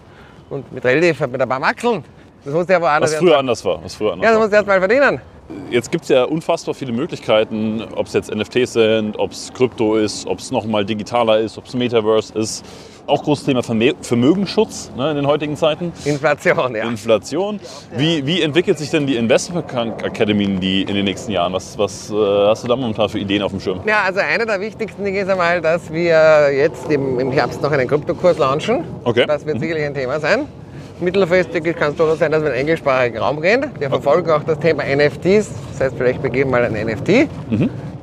Und mit relativ, mit ein paar Maxeln. Das musst du ja woanders Was früher anders war. Was früher anders Ja, das musst du erst mal verdienen. Jetzt gibt es ja unfassbar viele Möglichkeiten, ob es jetzt NFTs sind, ob es Krypto ist, ob es nochmal digitaler ist, ob es Metaverse ist. Auch großes Thema Vermögensschutz ne, in den heutigen Zeiten. Inflation, ja. Inflation. Wie, wie entwickelt sich denn die Investment Academy die in den nächsten Jahren? Was, was äh, hast du da momentan für Ideen auf dem Schirm? Ja, also eine der wichtigsten Dinge ist einmal, dass wir jetzt im, im Herbst noch einen Kryptokurs launchen. Okay. Das wird sicherlich ein Thema sein. Mittelfristig kann es durchaus sein, dass wir in den englischsprachigen Raum gehen. Wir verfolgen auch das Thema NFTs. Das heißt, vielleicht begeben wir mal ein NFT.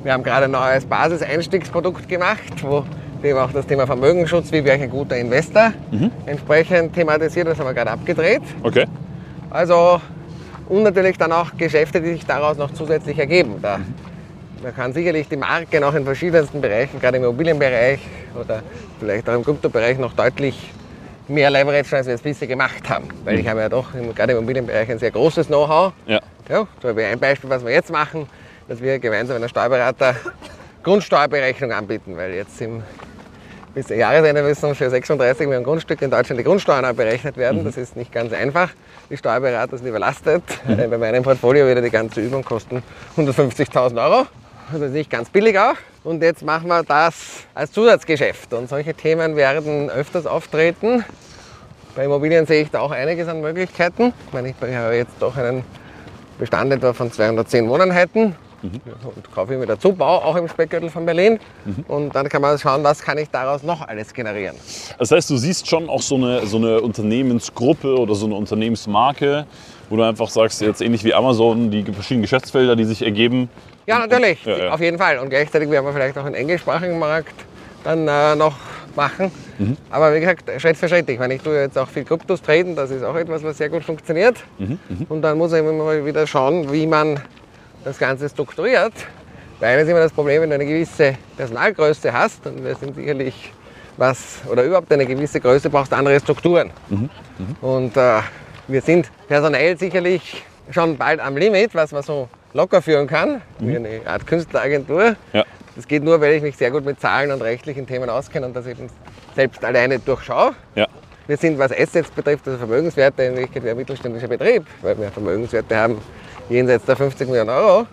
Wir haben gerade ein neues Basiseinstiegsprodukt gemacht, wo wir eben auch das Thema Vermögensschutz, wie wäre ich ein guter Investor, entsprechend thematisiert. Das haben wir gerade abgedreht. Okay. Also, und natürlich dann auch Geschäfte, die sich daraus noch zusätzlich ergeben. Da, da kann sicherlich die Marke noch in verschiedensten Bereichen, gerade im Immobilienbereich oder vielleicht auch im Kryptobereich, noch deutlich mehr Leverage, als wir es bisher gemacht haben. Weil ich habe ja doch im, gerade im Immobilienbereich ein sehr großes Know-how. Ja. Ja, da wäre ein Beispiel, was wir jetzt machen, dass wir gemeinsam mit einem Steuerberater Grundsteuerberechnung anbieten, weil jetzt im bis zum Jahresende müssen für 36 Millionen Grundstücke in Deutschland die Grundsteuern berechnet werden. Das ist nicht ganz einfach. Die Steuerberater sind überlastet. Äh, Bei meinem Portfolio würde die ganze Übung kosten 150.000 Euro. Also nicht ganz billig auch. Und jetzt machen wir das als Zusatzgeschäft. Und solche Themen werden öfters auftreten. Bei Immobilien sehe ich da auch einiges an Möglichkeiten. Ich meine, ich habe jetzt doch einen Bestand etwa von 210 Wohneinheiten und kaufe ich mir dazu, baue auch im Speckgürtel von Berlin. Und dann kann man schauen, was kann ich daraus noch alles generieren. Das heißt, du siehst schon auch so eine, so eine Unternehmensgruppe oder so eine Unternehmensmarke, wo du einfach sagst, jetzt ähnlich wie Amazon, die verschiedenen Geschäftsfelder, die sich ergeben. Ja, natürlich, Ja, ja. auf jeden Fall. Und gleichzeitig werden wir vielleicht auch einen englischsprachigen Markt dann äh, noch machen. Mhm. Aber wie gesagt, Schritt für Schritt. Ich meine, ich tue jetzt auch viel Kryptos traden, das ist auch etwas, was sehr gut funktioniert. Mhm, Und dann muss ich immer mal wieder schauen, wie man das Ganze strukturiert. Weil ist immer das Problem, wenn du eine gewisse Personalgröße hast, und wir sind sicherlich was, oder überhaupt eine gewisse Größe, brauchst du andere Strukturen. Mhm, Und äh, wir sind personell sicherlich schon bald am Limit, was man so locker führen kann, wie eine Art Künstleragentur. Ja. Das geht nur, weil ich mich sehr gut mit Zahlen und rechtlichen Themen auskenne und das eben selbst alleine durchschaue. Ja. Wir sind, was Assets betrifft, also Vermögenswerte, in Wirklichkeit ein mittelständischer Betrieb, weil wir Vermögenswerte haben jenseits der 50 Millionen Euro.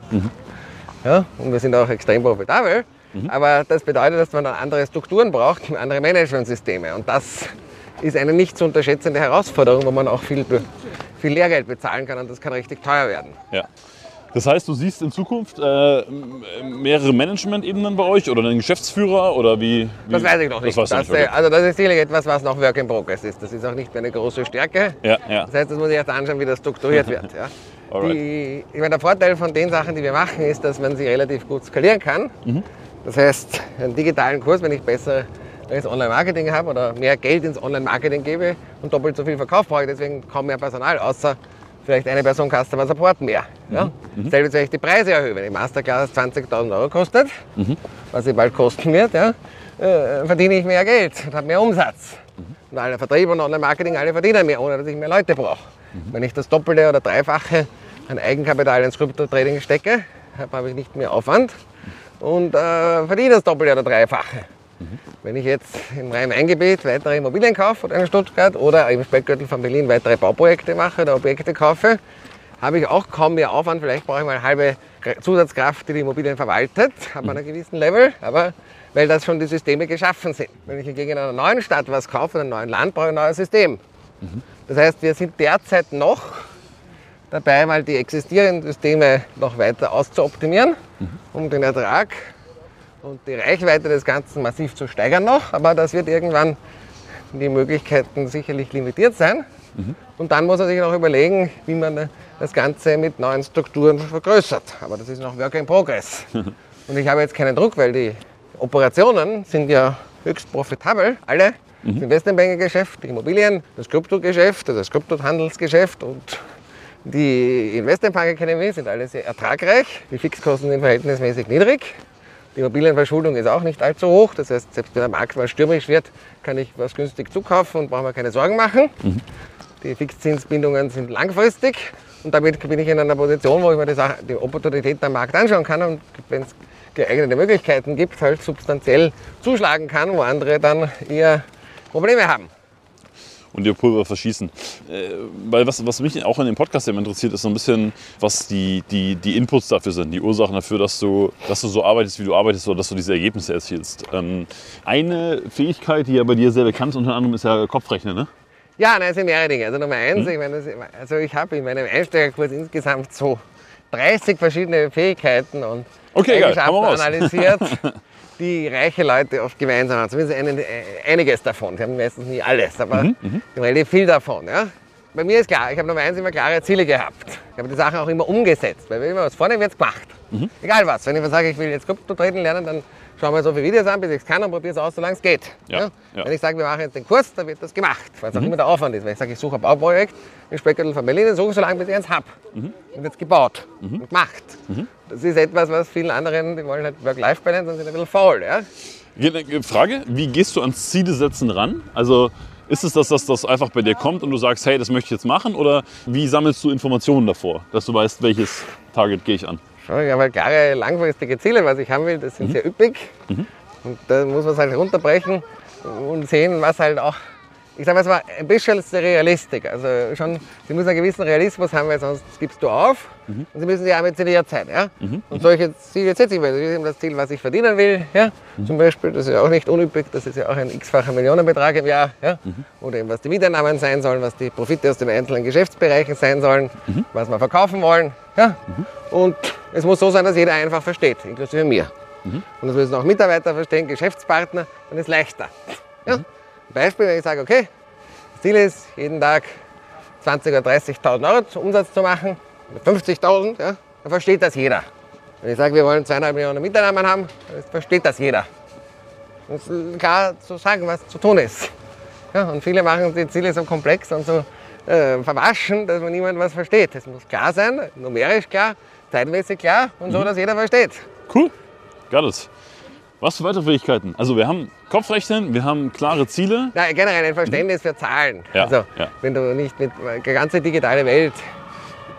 Ja, und wir sind auch extrem profitabel. Aber das bedeutet, dass man dann andere Strukturen braucht, andere Managementsysteme. Und das ist eine nicht zu unterschätzende Herausforderung, wo man auch viel, viel Lehrgeld bezahlen kann und das kann richtig teuer werden. Ja. Das heißt, du siehst in Zukunft äh, mehrere Management-Ebenen bei euch oder einen Geschäftsführer oder wie? wie Das weiß ich noch nicht. Das Das, nicht, okay. äh, also das ist sicherlich etwas, was noch Work in Progress ist. Das ist auch nicht meine große Stärke. Ja, ja. Das heißt, das muss ich erst anschauen, wie das strukturiert wird. Ja. [laughs] Die, ich meine, der Vorteil von den Sachen, die wir machen, ist, dass man sie relativ gut skalieren kann. Mhm. Das heißt, einen digitalen Kurs, wenn ich besseres Online-Marketing habe oder mehr Geld ins Online-Marketing gebe und doppelt so viel Verkauf brauche ich deswegen kaum mehr Personal, außer vielleicht eine Person Customer Support mehr. Ja? Mhm. Selbst wenn ich die Preise erhöhe, wenn die Masterclass 20.000 Euro kostet, Mhm. was sie bald kosten wird, ja, äh, verdiene ich mehr Geld und habe mehr Umsatz. Und alle Vertrieb und Online-Marketing, alle verdienen mehr, ohne dass ich mehr Leute brauche. Wenn ich das Doppelte oder Dreifache an Eigenkapital ins Krypto-Trading stecke, habe habe ich nicht mehr Aufwand und äh, verdiene das Doppelte oder Dreifache. Wenn ich jetzt im Rhein-Main-Gebiet weitere Immobilien kaufe oder in Stuttgart oder im Speckgürtel von Berlin weitere Bauprojekte mache oder Objekte kaufe, habe ich auch kaum mehr Aufwand. Vielleicht brauche ich mal eine halbe Zusatzkraft, die die Immobilien verwaltet, ab einem gewissen Level, aber weil das schon die Systeme geschaffen sind. Wenn ich hingegen in einer neuen Stadt was kaufe, in einem neuen Land, brauche ich ein neues System. Das heißt, wir sind derzeit noch dabei, mal die existierenden Systeme noch weiter auszuoptimieren, um den Ertrag und die Reichweite des Ganzen massiv zu steigern noch. Aber das wird irgendwann die Möglichkeiten sicherlich limitiert sein. Und dann muss man sich noch überlegen, wie man das Ganze mit neuen Strukturen vergrößert. Aber das ist noch Work in Progress. [laughs] Und ich habe jetzt keinen Druck, weil die Operationen sind ja höchst profitabel, alle. Das Investmentbanking-Geschäft, die Immobilien, das Kryptogeschäft, also das Kryptohandelsgeschäft und die Investmentbank Academy sind alle sehr ertragreich. Die Fixkosten sind verhältnismäßig niedrig. Die Immobilienverschuldung ist auch nicht allzu hoch. Das heißt, selbst wenn der Markt mal stürmisch wird, kann ich was günstig zukaufen und brauche mir keine Sorgen machen. Die Fixzinsbindungen sind langfristig und damit bin ich in einer Position, wo ich mir die, Sache, die Opportunitäten am Markt anschauen kann und wenn es geeignete Möglichkeiten gibt, halt substanziell zuschlagen kann, wo andere dann eher Probleme haben. Und ihr Pulver verschießen. Äh, weil was, was mich auch in dem Podcast immer interessiert, ist so ein bisschen, was die, die, die Inputs dafür sind, die Ursachen dafür, dass du, dass du so arbeitest, wie du arbeitest oder dass du diese Ergebnisse erzielst. Ähm, eine Fähigkeit, die ja bei dir sehr bekannt ist, unter anderem ist ja Kopfrechnen, ne? Ja, nein, es sind mehrere Dinge. Also Nummer eins, ich meine, das- also ich habe in meinem Einsteigerkurs insgesamt so 30 verschiedene Fähigkeiten und Okay. Eigenschaften analysiert, [laughs] die reiche Leute oft gemeinsam haben. Zumindest einen, äh, einiges davon. Sie haben meistens nie alles, aber Mhm, sie haben relativ viel davon. Ja? Bei mir ist klar, ich habe Nummer eins immer klare Ziele gehabt. Ich habe die Sachen auch immer umgesetzt, weil wenn ich mir was vornehme, wird es gemacht. Mhm. Egal was. Wenn ich sage, ich will jetzt Krypto treten lernen, dann schaue mir so viele Videos an, bis ich es kann und probiere es aus, solange es geht. Ja, ja. Mhm. Wenn ich sage, wir machen jetzt den Kurs, dann wird das gemacht, weil es auch immer der Aufwand ist. Wenn ich sage, ich suche ein Bauprojekt in Speckgürtel von Berlin, dann suche ich so lange, bis ich eins habe. Mhm. Wird es gebaut und gemacht. Das ist etwas, was vielen anderen, die wollen halt Work-Life-Balance und sind ein bisschen faul. Ja? Ge- Frage, wie gehst du ans Ziele setzen ran? Also ist es das, dass das einfach bei dir kommt und du sagst, hey, das möchte ich jetzt machen? Oder wie sammelst du Informationen davor, dass du weißt, welches Target gehe ich an? Ich habe halt klare langfristige Ziele, was ich haben will, das sind Mhm. sehr üppig. Und da muss man es halt runterbrechen und sehen, was halt auch, ich sage mal, ein bisschen Realistik. Also schon, sie müssen einen gewissen Realismus haben, weil sonst gibst du auf. Mhm. Und sie müssen die ambitioniert sein. Ja? Und solche Ziele setze ich mir. Das ist eben das Ziel, was ich verdienen will. Ja? Mhm. Zum Beispiel, das ist ja auch nicht unüppig, das ist ja auch ein x-facher Millionenbetrag im Jahr. Ja? Mhm. Oder eben, was die Mieteinnahmen sein sollen, was die Profite aus den einzelnen Geschäftsbereichen sein sollen, Mhm. was wir verkaufen wollen. Ja? Und es muss so sein, dass jeder einfach versteht, inklusive mir. Und das müssen auch Mitarbeiter verstehen, Geschäftspartner, dann ist es leichter. Ja? Beispiel, wenn ich sage, okay, das Ziel ist, jeden Tag 20.000 oder 30.000 Euro Umsatz zu machen, oder 50.000, ja, dann versteht das jeder. Wenn ich sage, wir wollen 2,5 Millionen Mitarbeiter haben, dann versteht das jeder. Und es ist klar zu sagen, was zu tun ist. Ja, und viele machen die Ziele so komplex und so äh, verwaschen, dass man niemand was versteht. Es muss klar sein, numerisch klar, zeitmäßig klar und so, dass jeder versteht. Cool, got it. Was für weitere Fähigkeiten? Also wir haben Kopfrechnen, wir haben klare Ziele. Ja, generell ein Verständnis für Zahlen. Ja, also, ja. wenn du nicht mit die ganze digitale Welt,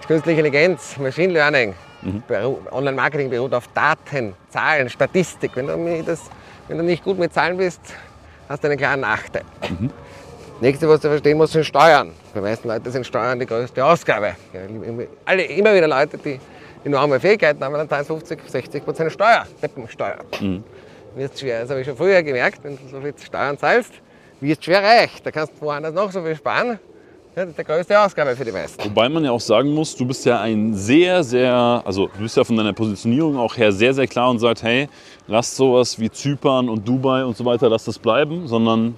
künstliche Intelligenz, Machine Learning, Mhm. Online-Marketing beruht auf Daten, Zahlen, Statistik. Wenn du, das, wenn du nicht gut mit Zahlen bist, hast du einen klaren Nachteil. Mhm. Nächste, was du verstehen musst, sind Steuern. Für die meisten Leute sind Steuern die größte Ausgabe. Ja, immer- Alle, immer wieder Leute, die enorme Fähigkeiten haben, dann zahlen 50, 60 Prozent Steuer, Deppensteuer. Mhm. Wird schwer. Das habe ich schon früher gemerkt, wenn du so viel Steuern zahlst, wirst schwer reich. Da kannst du woanders noch so viel sparen. Ja, das ist die größte Ausgabe für die meisten. Wobei man ja auch sagen muss, du bist ja ein sehr, sehr, also du bist ja von deiner Positionierung auch her sehr, sehr klar und sagst, hey, lasst sowas wie Zypern und Dubai und so weiter, lasst das bleiben, sondern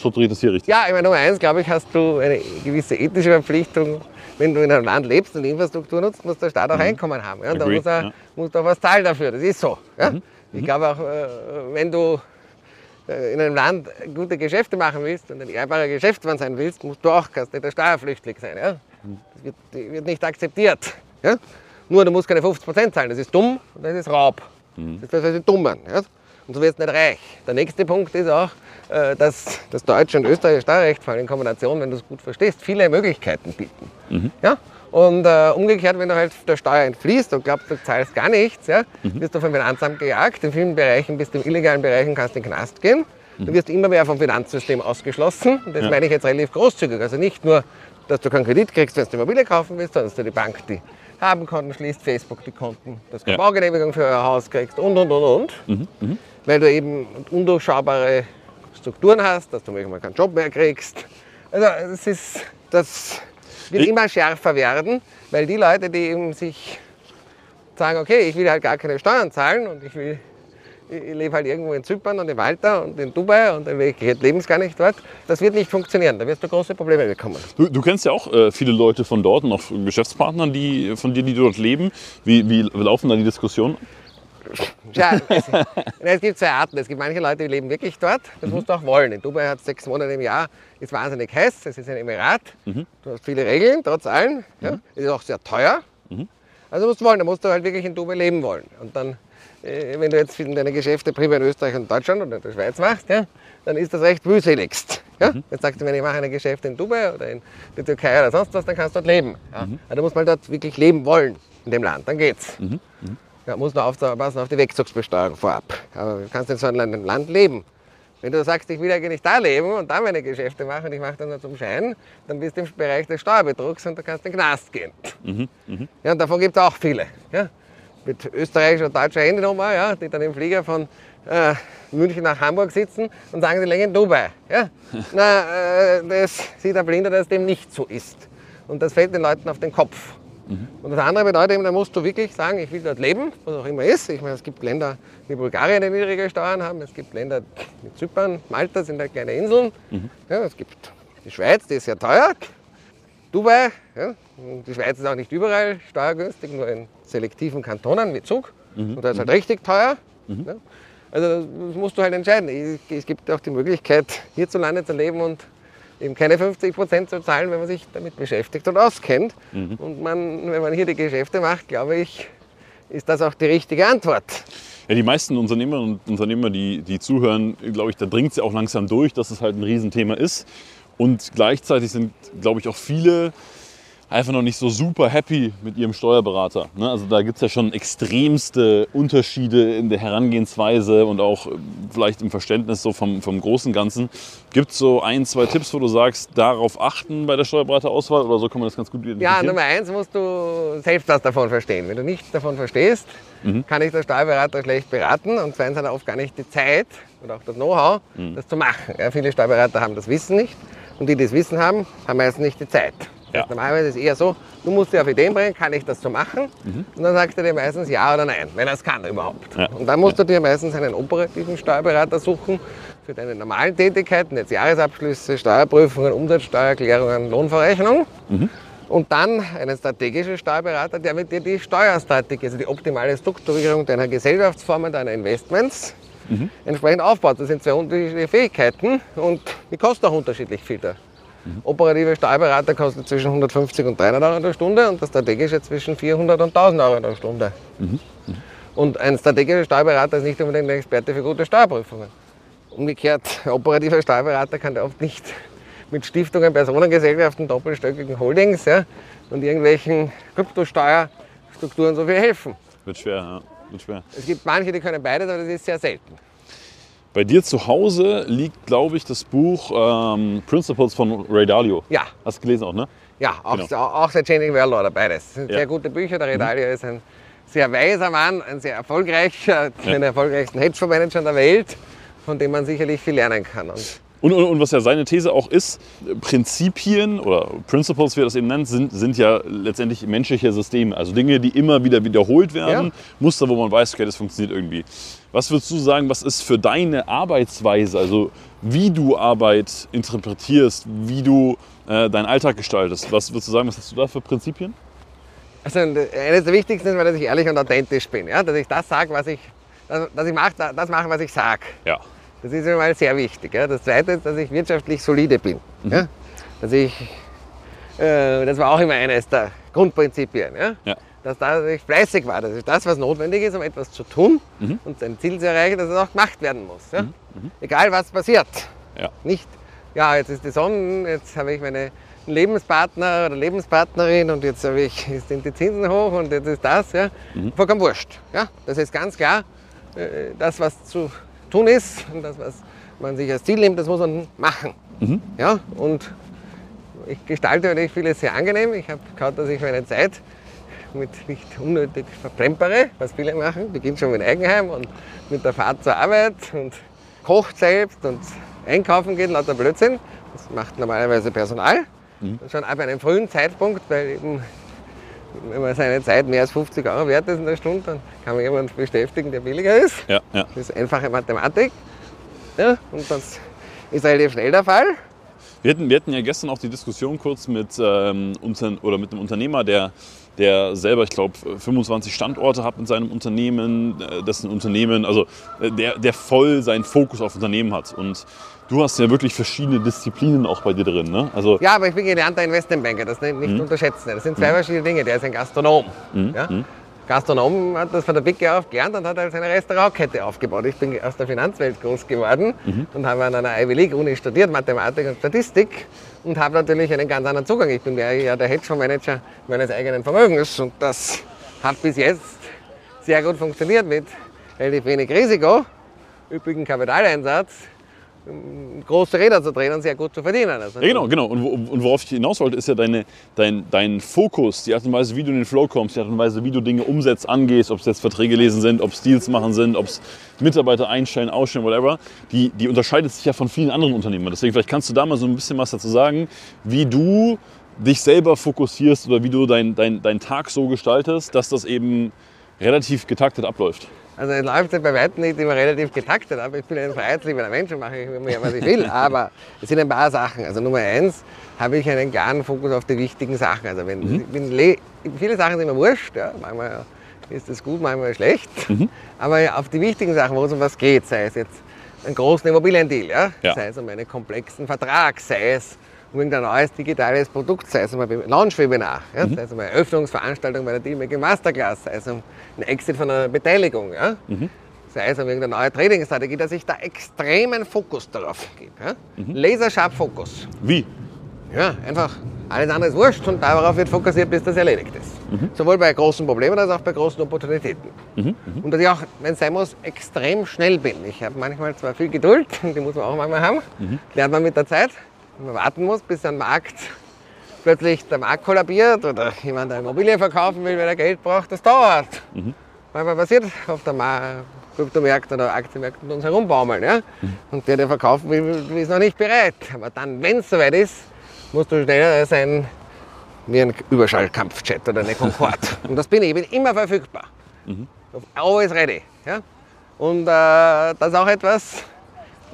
strukturiert das hier richtig. Ja, ich meine, Nummer eins, glaube ich, hast du eine gewisse ethische Verpflichtung. Wenn du in einem Land lebst und Infrastruktur nutzt, muss der Staat auch Einkommen haben. Ja? Da muss er, ja. muss er was zahlen dafür. Das ist so. Ja? Ich glaube auch, äh, wenn du äh, in einem Land gute Geschäfte machen willst und ein ehrbarer Geschäftsmann sein willst, musst du auch kannst nicht der Steuerflüchtling sein. Ja? Das wird, wird nicht akzeptiert. Ja? Nur du musst keine 50% zahlen. Das ist dumm und das ist Raub. Das ist das die Dummen. Ja? Und so wirst du nicht reich. Der nächste Punkt ist auch, dass das deutsche und österreichische Steuerrecht, vor allem in Kombination, wenn du es gut verstehst, viele Möglichkeiten bieten. Ja? Und äh, umgekehrt, wenn du halt der Steuer entfließt und glaubst, du zahlst gar nichts, ja, wirst du vom Finanzamt gejagt. In vielen Bereichen bist du in illegalen Bereichen, kannst in den Knast gehen. Dann wirst du immer mehr vom Finanzsystem ausgeschlossen. Das Ja. meine ich jetzt relativ großzügig. Also nicht nur, dass du keinen Kredit kriegst, wenn du Immobilie kaufen willst, sondern dass du die Bank die Habenkonten schließt, Facebook die Konten, dass du Ja. Baugenehmigung für euer Haus kriegst und, und, und, und. Weil du eben undurchschaubare Strukturen hast, dass du manchmal keinen Job mehr kriegst. Also es ist, das wird Ich- immer schärfer werden, weil die Leute, die eben sich sagen, okay, ich will halt gar keine Steuern zahlen und ich will ich ich lebe halt irgendwo in Zypern und in Malta und in Dubai und in Wirklichkeit leben es gar nicht dort. Das wird nicht funktionieren. Da wirst du große Probleme bekommen. Du, du kennst ja auch äh, viele Leute von dort und auch Geschäftspartner die, von dir, die dort leben. Wie, wie laufen da die Diskussionen? [laughs] Ja, es, es gibt zwei Arten. Es gibt manche Leute, die leben wirklich dort. Das musst du auch wollen. In Dubai hat es sechs Monate im Jahr, ist wahnsinnig heiß. Es ist ein Emirat. Du hast viele Regeln, trotz allem. Ja. Es ist auch sehr teuer. Also musst du wollen. Da musst du halt wirklich in Dubai leben wollen. Und dann, äh, wenn du jetzt deine Geschäfte primär in Österreich und Deutschland oder in der Schweiz machst, ja, dann ist das recht mühseligst. Ja? Jetzt sagst du, wenn ich mache eine Geschäfte in Dubai oder in der Türkei oder sonst was, dann kannst du dort leben. Ja? Aber da muss man dort wirklich leben wollen in dem Land. Dann geht's. Ja, muss nur aufpassen auf die Wegzugsbesteuerung vorab. Aber du kannst in so einem Land leben. Wenn du sagst, ich will eigentlich da leben und da meine Geschäfte machen und ich mache das nur zum Schein, dann bist du im Bereich des Steuerbetrugs und du kannst in den Knast gehen. Ja, und davon gibt es auch viele. Ja? Mit österreichischer und deutscher Handynummer, ja, die dann im Flieger von äh, München nach Hamburg sitzen und sagen, sie legen in Dubai. Ja? [laughs] Na, äh, das sieht der Blinde, dass dem nicht so ist. Und das fällt den Leuten auf den Kopf. Und das andere bedeutet eben, da musst du wirklich sagen, ich will dort leben, was auch immer ist. Ich meine, es gibt Länder wie Bulgarien, die niedrige Steuern haben. Es gibt Länder wie Zypern, Malta sind da kleine Inseln. Ja, es gibt die Schweiz, die ist sehr teuer. Dubai, ja. die Schweiz ist auch nicht überall steuergünstig, nur in selektiven Kantonen wie Zug. Und da ist halt richtig teuer. Ja. Also das musst du halt entscheiden. Es- Es gibt auch die Möglichkeit, hierzulande zu leben und eben keine 50 Prozent zu zahlen, wenn man sich damit beschäftigt und auskennt. Und man, wenn man hier die Geschäfte macht, glaube ich, ist das auch die richtige Antwort. Ja, die meisten Unternehmerinnen und Unternehmer, die, die zuhören, glaube ich, da dringt es ja auch langsam durch, dass es halt ein Riesenthema ist. Und gleichzeitig sind, glaube ich, auch viele einfach noch nicht so super happy mit ihrem Steuerberater. Ne? Also da gibt es ja schon extremste Unterschiede in der Herangehensweise und auch äh, vielleicht im Verständnis so vom, vom großen Ganzen. Gibt es so ein, zwei Tipps, wo du sagst, darauf achten bei der Steuerberaterauswahl oder so kann man das ganz gut Ja, identifizieren? Nummer eins musst du selbst was davon verstehen. Wenn du nichts davon verstehst, kann ich der Steuerberater schlecht beraten und zweitens hat er oft gar nicht die Zeit oder auch das Know-how, das zu machen. Ja, viele Steuerberater haben das Wissen nicht und die, die das Wissen haben, haben meistens nicht die Zeit. Ja. Normalerweise ist es eher so, du musst dir auf Ideen bringen, kann ich das so machen? Und dann sagt er dir meistens ja oder nein, wenn er es kann überhaupt. Ja. Und dann musst du dir meistens einen operativen Steuerberater suchen für deine normalen Tätigkeiten, jetzt Jahresabschlüsse, Steuerprüfungen, Umsatzsteuererklärungen, Lohnverrechnung. Und dann einen strategischen Steuerberater, der mit dir die Steuerstrategie, also die optimale Strukturierung deiner Gesellschaftsformen, deiner Investments entsprechend aufbaut. Das sind zwei unterschiedliche Fähigkeiten und die kosten auch unterschiedlich viel. Der operative Steuerberater kostet zwischen 150 und 300 Euro der Stunde und der strategische zwischen 400 und 1000 Euro der Stunde. Und ein strategischer Steuerberater ist nicht unbedingt ein Experte für gute Steuerprüfungen. Umgekehrt, ein operativer Steuerberater kann oft nicht mit Stiftungen, Personengesellschaften, doppelstöckigen Holdings ja, und irgendwelchen Kryptosteuerstrukturen so viel helfen. Wird schwer, ja. Wird schwer. Es gibt manche, die können beides, aber das ist sehr selten. Bei dir zu Hause liegt, glaube ich, das Buch ähm, Principles von Ray Dalio. Ja, Hast du gelesen auch, ne? ja auch, Genau. auch der Changing World Order, beides. Das sind Ja. sehr gute Bücher. Der Redalio ist ein sehr weiser Mann, ein sehr erfolgreicher, einer der erfolgreichsten Hedgefondsmanager der Welt, von dem man sicherlich viel lernen kann. Und Und, und, und was ja seine These auch ist, Prinzipien oder Principles, wie er das eben nennt, sind, sind ja letztendlich menschliche Systeme. Also Dinge, die immer wieder wiederholt werden, Ja. Muster, wo man weiß, okay, das funktioniert irgendwie. Was würdest du sagen, was ist für deine Arbeitsweise, also wie du Arbeit interpretierst, wie du äh, deinen Alltag gestaltest? Was würdest du sagen, was hast du da für Prinzipien? Also eines der wichtigsten ist, dass ich ehrlich und authentisch bin. Ja? Dass ich das sage, was ich, dass dass ich mach, das mache, was ich sage. Ja. Das ist mir mal sehr wichtig. Ja. Das Zweite ist, dass ich wirtschaftlich solide bin. Ja. Dass ich, äh, das war auch immer eines der Grundprinzipien. Ja. Ja. Dass, da, dass ich fleißig war. Das ist das, was notwendig ist, um etwas zu tun und sein Ziel zu erreichen, dass es auch gemacht werden muss. Ja. Egal was passiert. Ja. Nicht, ja, jetzt ist die Sonne, jetzt habe ich meine Lebenspartner oder Lebenspartnerin und jetzt habe ich, jetzt sind die Zinsen hoch und jetzt ist das. Ja. Vollkommen wurscht. Ja. Das ist ganz klar, äh, das, was zu tun ist und das, was man sich als Ziel nimmt, das muss man machen. Ja, und ich gestalte natürlich vieles sehr angenehm. Ich habe geschaut, dass ich meine Zeit mit nicht unnötig verplempere, was viele machen. Beginnt schon mit Eigenheim und mit der Fahrt zur Arbeit und kocht selbst und einkaufen geht, lauter Blödsinn. Das macht normalerweise Personal. Und schon ab einem frühen Zeitpunkt, weil eben, wenn man seine Zeit mehr als 50 Euro wert ist in der Stunde, dann kann man jemanden beschäftigen, der billiger ist. Ja, ja. Das ist einfache Mathematik. Ja, und das ist relativ schnell der Fall. Wir hatten, wir hatten ja gestern auch die Diskussion kurz mit, ähm, unter, oder mit einem Unternehmer, der, der selber, ich glaube, 25 Standorte hat in seinem Unternehmen, äh, dessen Unternehmen, also äh, der, der voll seinen Fokus auf Unternehmen hat. Und du hast ja wirklich verschiedene Disziplinen auch bei dir drin. Ne? Also, Ja, aber ich bin gelernter Investmentbanker, das nicht, nicht unterschätzen. Das sind zwei verschiedene Dinge. Der ist ein Gastronom. Ja? Gastronom hat das von der Picke auf gelernt und hat halt seine Restaurantkette aufgebaut. Ich bin aus der Finanzwelt groß geworden und habe an einer Ivy League Uni studiert, Mathematik und Statistik und habe natürlich einen ganz anderen Zugang. Ich bin ja der Hedgefondsmanager meines eigenen Vermögens und das hat bis jetzt sehr gut funktioniert mit relativ wenig Risiko, üppigen Kapitaleinsatz, große Räder zu drehen und sehr gut zu verdienen. Also ja, genau, genau. Und, und worauf ich hinaus wollte, ist ja deine, dein, dein Fokus, die Art und Weise, wie du in den Flow kommst, die Art und Weise, wie du Dinge umsetzt, angehst, ob es jetzt Verträge lesen sind, ob es Deals machen sind, ob es Mitarbeiter einstellen, ausstellen, whatever, die, die unterscheidet sich ja von vielen anderen Unternehmern. Deswegen vielleicht kannst du da mal so ein bisschen was dazu sagen, wie du dich selber fokussierst oder wie du deinen dein, dein Tag so gestaltest, dass das eben relativ getaktet abläuft. Also es läuft ja bei weitem nicht immer relativ getaktet, aber ich bin ein freiheitsliebender Mensch und mache immer, was ich will. Aber es sind ein paar Sachen. Also Nummer eins habe ich einen klaren Fokus auf die wichtigen Sachen. Also wenn, ich bin le viele Sachen sind mir wurscht, ja. manchmal ist es gut, manchmal schlecht. Aber auf die wichtigen Sachen, wo es um was geht, sei es jetzt einen großen Immobiliendeal, ja? Ja. sei es um einen komplexen Vertrag, sei es irgendein neues digitales Produkt, sei es um ein Launch-Webinar, ja? sei es um eine Eröffnungsveranstaltung bei der Dealmaking Masterclass, sei es um einen Exit von einer Beteiligung, ja? sei es um irgendeine neue Trading-Strategie, dass ich da extremen Fokus darauf gebe. Ja? Laserscharf Fokus. Wie? Ja, einfach alles andere ist wurscht und darauf wird fokussiert, bis das erledigt ist. Sowohl bei großen Problemen als auch bei großen Opportunitäten. Und dass ich auch, wenn es sein muss, extrem schnell bin. Ich habe manchmal zwar viel Geduld, [laughs] die muss man auch manchmal haben, lernt man mit der Zeit, man warten muss, bis ein Markt plötzlich der Markt kollabiert oder jemand eine Immobilie verkaufen will, weil er Geld braucht, das dauert. Weil was passiert auf der Ma Kryptomärkten oder Aktienmärkten um uns herumbaumeln. Ja? Und der, der verkaufen will, ist noch nicht bereit. Aber dann, wenn es soweit ist, musst du schneller sein wie ein Überschallkampfjet oder eine Concorde. [laughs] Und das bin ich. Ich bin immer verfügbar. Always ready. Ja? Und äh, das ist auch etwas,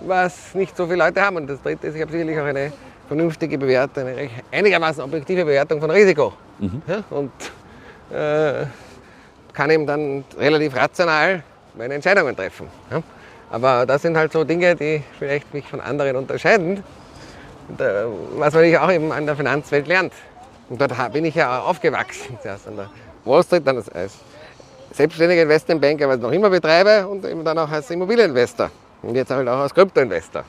was nicht so viele Leute haben. Und das Dritte ist, ich habe sicherlich auch eine vernünftige Bewertung, eine einigermaßen objektive Bewertung von Risiko. Ja? Und äh, kann eben dann relativ rational meine Entscheidungen treffen. Ja? Aber das sind halt so Dinge, die vielleicht mich von anderen unterscheiden. Äh, was man natürlich auch eben an der Finanzwelt lernt. Und dort bin ich ja aufgewachsen. Zuerst an der Wall Street, dann als, als selbstständiger Investmentbanker, was ich noch immer betreibe, und eben dann auch als Immobilieninvestor. Und jetzt halt auch als Kryptoinvestor.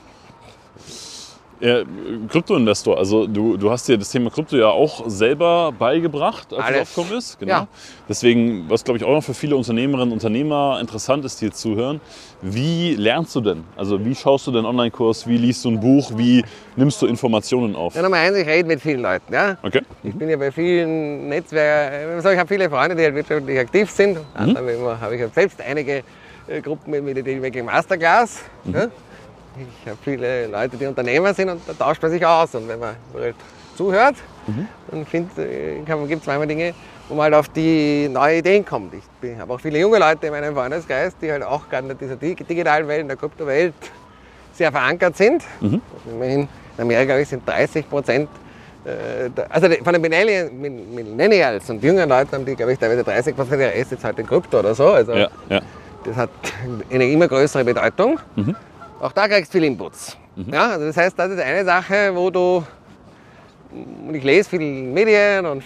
Ja, Kryptoinvestor, also du, du hast dir das Thema Krypto ja auch selber beigebracht, als es Alles. aufgekommen ist. Genau. Ja. Deswegen, was glaube ich auch noch für viele Unternehmerinnen und Unternehmer interessant ist, dir zuhören, wie lernst du denn? Also wie schaust du den Online-Kurs, wie liest du ein Buch, wie nimmst du Informationen auf? Ja, Nummer eins, ich rede mit vielen Leuten. Ja? Okay. Ich bin ja bei vielen Netzwerken, also ich habe viele Freunde, die halt wirtschaftlich aktiv sind. Dann immer habe ich selbst einige Gruppen mit der Dealmaking Masterclass. Ja? Ich habe viele Leute, die Unternehmer sind und da tauscht man sich aus. Und wenn man halt zuhört, dann gibt es manchmal Dinge, wo man halt auf die neue Ideen kommt. Ich habe auch viele junge Leute in meinem Freundeskreis, die halt auch gerade in dieser digitalen Welt, in der Kryptowelt sehr verankert sind. Mhm. Immerhin in Amerika ich, sind 30 Prozent, äh, also von den Millennials und jüngeren Leuten haben die, glaube ich, teilweise 30 Prozent ihrer Assets halt in Krypto oder so. Also ja, ja. Das hat eine immer größere Bedeutung. Mhm. Auch da kriegst du viel Inputs. Mhm. Ja, also das heißt, das ist eine Sache, wo du, und ich lese viele Medien und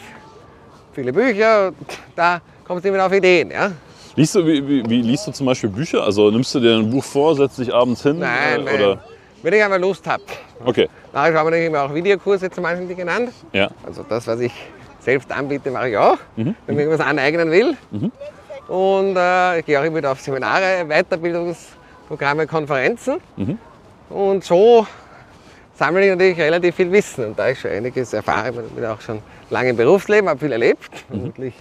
viele Bücher, da kommst du immer auf Ideen. Ja? Liest du, wie, wie, wie, liest du zum Beispiel Bücher? Also nimmst du dir ein Buch vor, setzt dich abends hin? Nein, äh, oder? Wenn ich einmal Lust habe. Okay. Nachher haben wir auch Videokurse zu manchen Dingen genannt. Ja. Also das, was ich selbst anbiete, mache ich auch, mhm. wenn ich irgendwas aneignen will. Mhm. Und äh, ich gehe auch immer wieder auf Seminare, Weiterbildungsprogramme, Konferenzen. Mhm. Und so sammle ich natürlich relativ viel Wissen. Und da ich schon einiges erfahre, ich bin auch schon lange im Berufsleben, habe viel erlebt. Mhm.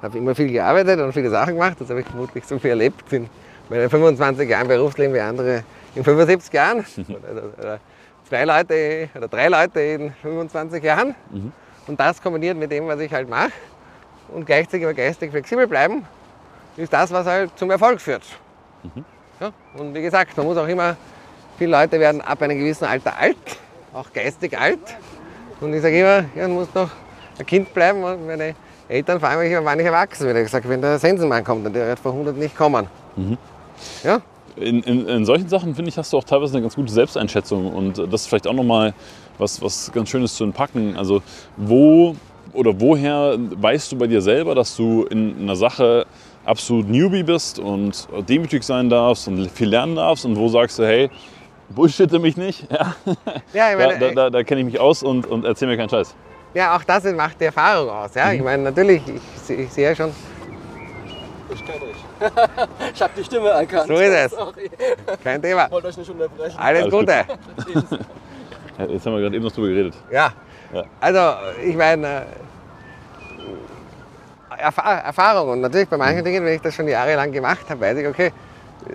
habe immer viel gearbeitet und viele Sachen gemacht. Das habe ich vermutlich so viel erlebt in meinen 25 Jahren Berufsleben wie andere in 75 Jahren. [laughs] oder, zwei Leute oder drei Leute in 25 Jahren. Mhm. Und das kombiniert mit dem, was ich halt mache und gleichzeitig aber geistig flexibel bleiben, ist das, was halt zum Erfolg führt. Mhm. Ja? Und wie gesagt, man muss auch immer, viele Leute werden ab einem gewissen Alter alt, auch geistig alt. Und ich sage immer, ja, man muss noch ein Kind bleiben. Und meine Eltern fragen mich immer, wann ich erwachsen werde. Ich sage, wenn der Sensenmann kommt, dann der wird vor 100 nicht kommen. Mhm. Ja? In, in, in, solchen Sachen, finde ich, hast du auch teilweise eine ganz gute Selbsteinschätzung. Und das ist vielleicht auch nochmal was, was ganz Schönes zu entpacken. Also wo oder woher weißt du bei dir selber, dass du in einer Sache absolut Newbie bist und demütig sein darfst und viel lernen darfst und wo sagst du, hey, bullshitte mich nicht, [laughs] ja, ja ich meine, da, da, da kenne ich mich aus und, und erzähl mir keinen Scheiß. Ja, auch das macht die Erfahrung aus. Ja? Mhm. Ich meine, natürlich, ich, ich sehe schon. Ich kenne dich. [laughs] ich habe die Stimme erkannt. So ist es. [laughs] Sorry. Kein Thema. Ich wollte euch nicht unterbrechen. Alles, Alles Gute. Jetzt haben wir gerade eben noch drüber geredet. Ja. ja. Also, ich meine, Erfahrung. Und natürlich bei manchen Dingen, wenn ich das schon jahrelang gemacht habe, weiß ich, okay,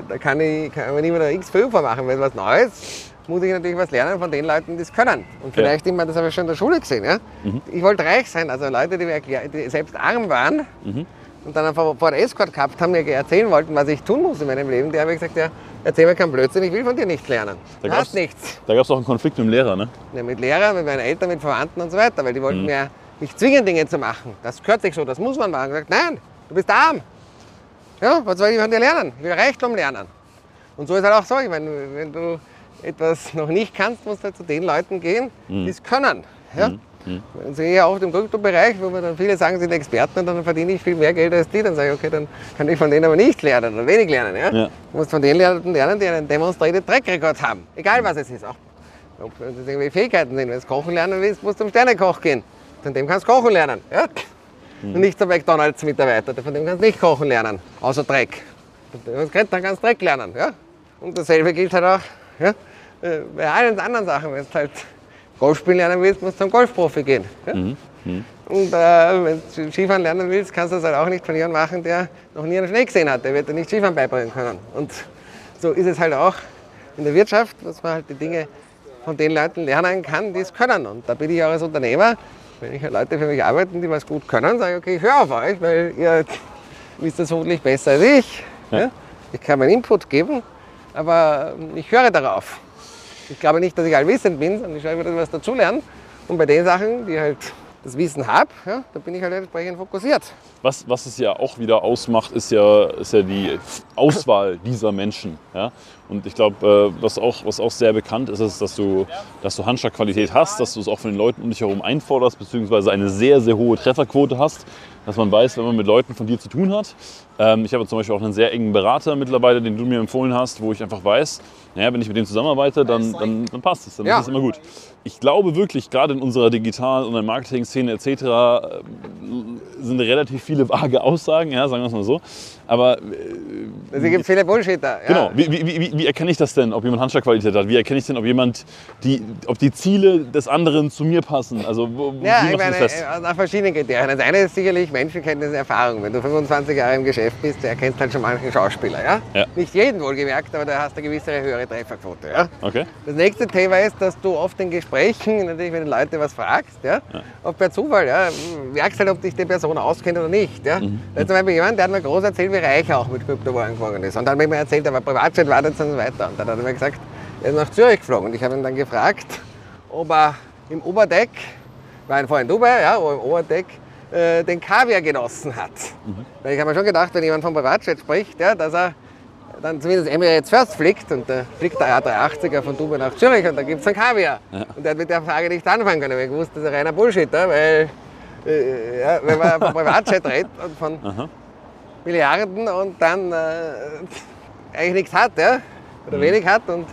da kann ich, kann man immer x Fünfer machen, wenn was Neues muss ich natürlich was lernen von den Leuten, die es können. Und vielleicht ja. immer, das habe ich schon in der Schule gesehen. Ja? Mhm. Ich wollte reich sein, also Leute, die, die selbst arm waren mhm. und dann einfach vor der Escort gehabt haben, mir erzählen wollten, was ich tun muss in meinem Leben, die habe ich gesagt, ja, erzähl mir keinen Blödsinn, ich will von dir nichts lernen. Da du hast nichts. Da gab es auch einen Konflikt mit dem Lehrer, ne? Ja, mit Lehrern, mit meinen Eltern, mit Verwandten und so weiter, weil die wollten mhm. mir mich zwingen, Dinge zu machen. Das gehört sich so, das muss man machen. Ich gesagt, nein, du bist arm. Ja, was soll ich von dir lernen? Ich will Reichtum lernen. Und so ist halt auch so. Ich meine, wenn du etwas noch nicht kannst, musst du halt zu den Leuten gehen, mhm. die es können. Ja? Mhm. Mhm. Also eher auch im Kryptobereich, wo man dann viele sagen, sie sind Experten und dann verdiene ich viel mehr Geld als die. Dann sage ich, okay, dann kann ich von denen aber nicht lernen oder wenig lernen. Ja? ja. Du musst von den Leuten lernen, die einen demonstrierten Trackrekord haben. Egal was es ist. Auch ob das irgendwelche Fähigkeiten sind. Wenn du kochen lernen willst, musst du zum Sternekoch gehen. Von dem kannst du kochen lernen. Ja? Mhm. Und nicht zum McDonalds-Mitarbeiter, von dem kannst du nicht kochen lernen, außer Dreck. Dann kannst du Dreck lernen. Ja? Und dasselbe gilt halt auch ja? Äh, bei allen anderen Sachen. Wenn du halt Golf spielen lernen willst, musst du zum Golfprofi gehen. Ja? Mhm. Mhm. Und äh, wenn du Skifahren lernen willst, kannst du das halt auch nicht von jemandem machen, der noch nie einen Schnee gesehen hat. Der wird dir nicht Skifahren beibringen können. Und so ist es halt auch in der Wirtschaft, dass man halt die Dinge von den Leuten lernen kann, die es können. Und da bin ich auch als Unternehmer, wenn ich Leute für mich arbeiten, die was gut können, sage ich, okay, ich höre auf euch, weil ihr wisst das vermutlich besser als ich. Ja. Ja? Ich kann meinen Input geben, aber ich höre darauf. Ich glaube nicht, dass ich allwissend bin, sondern ich schaue immer, was dazulernen. Und bei den Sachen, die halt das Wissen habe, ja, da bin ich halt entsprechend fokussiert. Was, was es ja auch wieder ausmacht, ist ja, ist ja die Auswahl dieser Menschen. Ja? Und ich glaube, äh, was, auch, was auch sehr bekannt ist, ist, dass du, dass du Handschlagqualität hast, dass du es auch von den Leuten um dich herum einforderst, beziehungsweise eine sehr, sehr hohe Trefferquote hast, dass man weiß, wenn man mit Leuten von dir zu tun hat. Ähm, ich habe zum Beispiel auch einen sehr engen Berater mittlerweile, den du mir empfohlen hast, wo ich einfach weiß, naja, wenn ich mit dem zusammenarbeite, dann, dann, dann passt es, dann ja. ist es immer gut. Ich glaube wirklich, gerade in unserer Digital- und Marketing-Szene etc., sind relativ viele vage Aussagen, ja, sagen wir es mal so. Aber äh, Es gibt viele Bullshitter. Ja. genau, wie, wie, wie, wie erkenne ich das denn, ob jemand Handschlagqualität hat? Wie erkenne ich denn, ob jemand die, ob die Ziele des anderen zu mir passen? Also wo, Ja, wie ich du meine, das fest? äh, nach verschiedenen Kriterien. Das eine ist sicherlich Menschenkenntnis und Erfahrung. Wenn du 25 Jahre im Geschäft bist, der erkennst halt schon manchen Schauspieler. Ja? Ja. Nicht jeden wohlgemerkt, aber da hast du eine gewisse höhere Trefferquote. Ja? Okay. Das nächste Thema ist, dass du oft in Gesprächen, natürlich wenn du Leute was fragst, ja, oft per Zufall, ja, merkst halt, ob dich die Person auskennt oder nicht. Ja. Mhm. Da zum Beispiel jemand, der hat mir groß erzählt, wie reich er auch mit Kryptowaren geworden ist. Und dann hat er mir erzählt, er war Privatjet, wartet und so weiter. Und dann hat er mir gesagt, er ist nach Zürich geflogen. Und ich habe ihn dann gefragt, ob er im Oberdeck, wir waren vorhin in Dubai, ja, wo im Oberdeck, äh, den Kaviar genossen hat. Weil ich habe mir schon gedacht, wenn jemand vom Privatjet spricht, ja, dass er dann zumindest Emirates First fliegt und da fliegt der A380er von Dubai nach Zürich und da gibt es einen Kaviar. Und der hat mit der Frage nicht anfangen können, weil ich wusste, das ist ein reiner Bullshitter, weil äh, ja, wenn man vom Privatjet redet und von Milliarden und dann äh, eigentlich nichts hat, ja, oder wenig hat und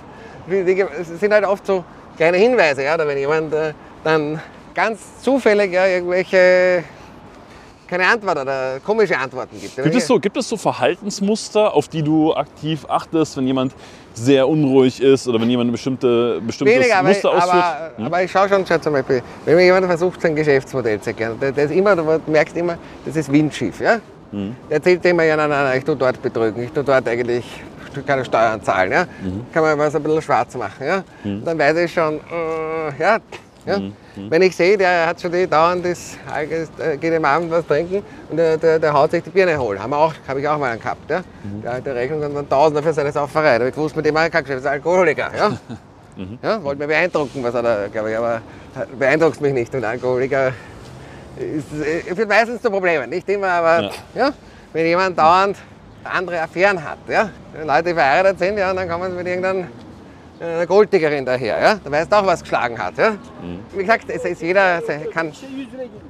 es sind halt oft so kleine Hinweise, ja, oder wenn jemand äh, dann ganz zufällig ja, irgendwelche keine Antwort oder komische Antworten gibt. Gibt es, so, gibt es so Verhaltensmuster, auf die du aktiv achtest, wenn jemand sehr unruhig ist oder wenn jemand ein bestimmte, bestimmtes Weniger, aber, Muster ausführt? aber, aber ich schaue schon, schau zum Beispiel, wenn mir jemand versucht, sein Geschäftsmodell zu erklären, der, der ist immer, du merkst immer, das ist windschief. Ja? Der erzählt immer, ja, nein, nein, nein, ich tue dort betrügen, ich tue dort eigentlich keine Steuern zahlen. Ja? Kann man was ein bisschen schwarz machen. Ja? Und dann weiß ich schon, äh, ja, ja? Wenn ich sehe, der hat schon die dauernd das, äh, geht am Abend was trinken und der, der, der haut sich die Birne holen. Habe hab ich auch mal einen gehabt. Ja? Der hat die Rechnung und dann Tausender für seine Sauferei. Da habe ich gewusst, mit dem mache ich das ist ein Alkoholiker. Ja? [laughs] Ja, wollte mir beeindrucken, was er da, glaube ich, aber beeindruckt mich nicht. Und Alkoholiker ist, äh, führt meistens zu Problemen. Nicht immer, aber Ja. ja. wenn jemand dauernd andere Affären hat, ja? wenn Leute verheiratet sind, ja, und dann kommen sie mit irgendeiner einer Golddiggerin daher, ja? da weißt du auch, was geschlagen hat. Ja? Wie gesagt, es ist jeder kann,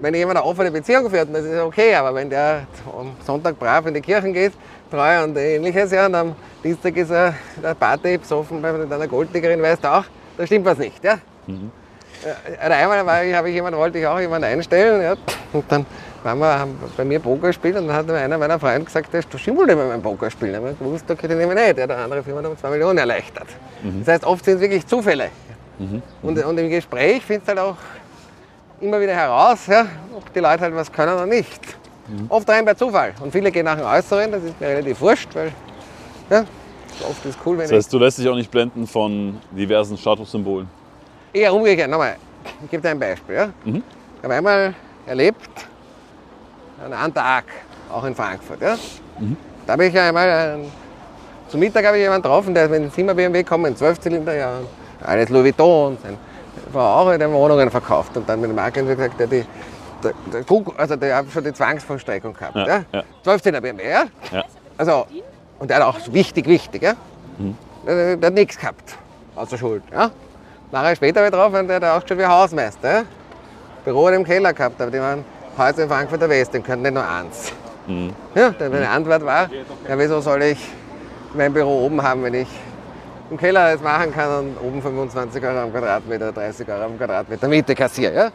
wenn jemand eine offene Beziehung führt, das ist okay, aber wenn der am Sonntag brav in die Kirchen geht, treu und ähnliches, ja, und am Dienstag ist er der Party besoffen bei einer Golddiggerin, weißt du auch, da stimmt was nicht. Ja? Äh, einmal war ich, habe ich jemanden, wollte ich auch jemanden einstellen. Ja. Und dann wir haben bei mir Poker gespielt und dann hat einer meiner Freunde gesagt, der schimmelt immer beim Poker spielen. Ich gewusst, okay, den nehme ich nicht. Ja, der andere Firma hat um 2 Millionen erleichtert. Das heißt, oft sind es wirklich Zufälle. Und, und im Gespräch findest du halt auch immer wieder heraus, ja, ob die Leute halt was können oder nicht. Oft rein bei Zufall. Und viele gehen nach dem Äußeren, das ist mir relativ wurscht, weil ja, oft ist es cool, wenn Das heißt, du lässt dich auch nicht blenden von diversen Statussymbolen. eher umgekehrt. Nochmal, ich gebe dir ein Beispiel. Ja? Ich habe einmal erlebt, an einem Tag, auch in Frankfurt. Ja? Da habe ich ja einmal, zum Mittag habe ich jemanden getroffen, der ist mit dem Zimmer BMW gekommen, ein 12-Zylinder, ja, alles Louis Vuitton. Sein Frau auch in den Wohnungen verkauft. Und dann mit dem Makler gesagt, der, die, der, der, Kuck- also der hat schon die Zwangsvollstreckung gehabt. Ja, Ja, ja. 12-Zylinder BMW, ja? Ja. Also, und der hat auch wichtig, wichtig, ja? Der, der hat nichts gehabt, außer Schuld. Ja? Nachher später wieder drauf, und der hat ausgeschaut wie ein Hausmeister. Ja? Büro im Keller gehabt, aber die waren Häuser in Frankfurter West, die können nicht nur eins. Ja, dann meine Antwort war, ja, wieso soll ich mein Büro oben haben, wenn ich im Keller das machen kann und oben 25 Euro am Quadratmeter, 30 Euro am Quadratmeter Miete kassiere. Ja?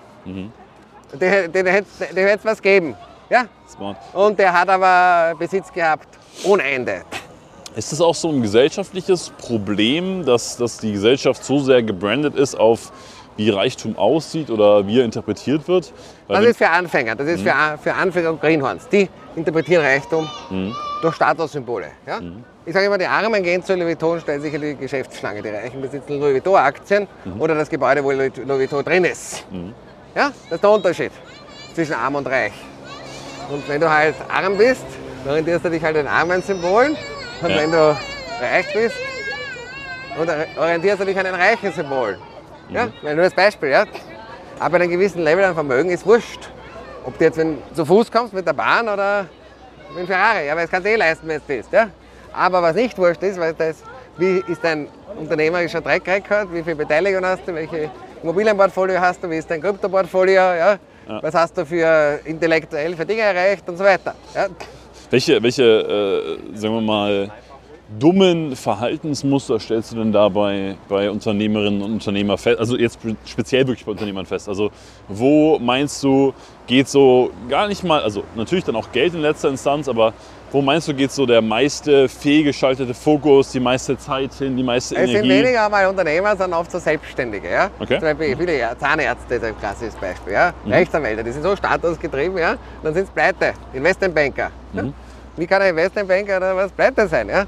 Den, den, hätte es was geben. Ja? Smart. Und der hat aber Besitz gehabt ohne Ende. Ist das auch so ein gesellschaftliches Problem, dass, dass die Gesellschaft so sehr gebrandet ist auf wie Reichtum aussieht oder wie er interpretiert wird? Das ist für Anfänger, das ist für, für Anfänger und Greenhorns. Die interpretieren Reichtum durch Statussymbole. Ja? Ich sage immer, die Armen gehen zu Louis Vuitton, stellen sich in die Geschäftsschlange. Die Reichen besitzen Louis Vuitton-Aktien oder das Gebäude, wo Louis Vuitton drin ist. Ja? Das ist der Unterschied zwischen arm und reich. Und wenn du halt arm bist, orientierst du dich halt an armen Symbolen. Und Ja. wenn du reich bist, orientierst du dich an den reichen Symbolen. Ja? Nur das Beispiel, ja? Ab einem gewissen Level an Vermögen ist wurscht. Ob du jetzt wenn zu Fuß kommst mit der Bahn oder mit dem Ferrari. Ja, weil es kannst du eh leisten, wenn es bist. Ja? Aber was nicht wurscht ist, weil das, wie ist dein unternehmerischer Track Record, wie viel Beteiligung hast du, welche Immobilienportfolio hast du, wie ist dein Kryptoportfolio, ja? was hast du für intellektuell für Dinge erreicht und so weiter. Ja? Welche, welche äh, sagen wir mal, dummen Verhaltensmuster stellst du denn da bei, bei Unternehmerinnen und Unternehmern fest? Also jetzt speziell wirklich bei Unternehmern fest. Also wo meinst du, geht so gar nicht mal, also natürlich dann auch Geld in letzter Instanz, aber wo meinst du, geht so der meiste fehlgeschaltete Fokus, die meiste Zeit hin, die meiste Es sind Energie? weniger einmal Unternehmer, sondern oft so Selbstständige. Ja? Okay. Zum Beispiel viele Zahnärzte ist ein klassisches Beispiel. Ja? Mhm. Rechtsanwälte, die sind so statusgetrieben, ja? dann sind sie pleite. Investmentbanker. Mhm. Wie kann ein Investmentbanker oder was pleite sein? Ja?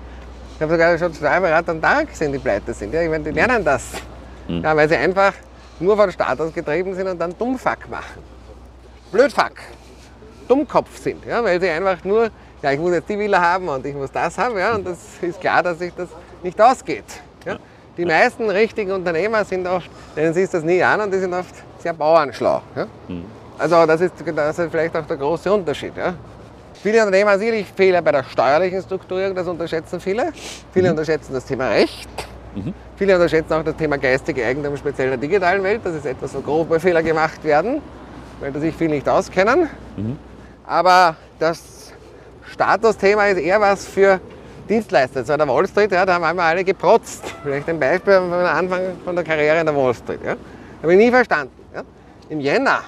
Ich habe sogar schon Steuerberater am Tag gesehen, die pleite sind. Ja? Ich meine, die lernen das. Mhm. Ja, weil sie einfach nur von Status getrieben sind und dann Dummfuck machen. Blödfuck. Dummkopf sind. Ja? Weil sie einfach nur, ja, ich muss jetzt die Villa haben und ich muss das haben. Ja? Und das ist klar, dass sich das nicht ausgeht. Ja? Die meisten richtigen Unternehmer sind oft, denen siehst du das nie an und die sind oft sehr bauernschlau. Ja? Also das ist, das ist vielleicht auch der große Unterschied. Ja? Viele Unternehmer haben sicherlich Fehler bei der steuerlichen Strukturierung, das unterschätzen viele. Viele unterschätzen das Thema Recht. Viele unterschätzen auch das Thema geistige Eigentum, speziell in der digitalen Welt. Das ist etwas, wo grobe Fehler gemacht werden, weil da sich viele nicht auskennen. Aber das Statusthema ist eher was für Dienstleister. So an der Wall Street, ja, da haben einmal alle geprotzt. Vielleicht ein Beispiel von Anfang von der Karriere in der Wall Street. Ja. Habe ich nie verstanden. Ja. Im Jänner,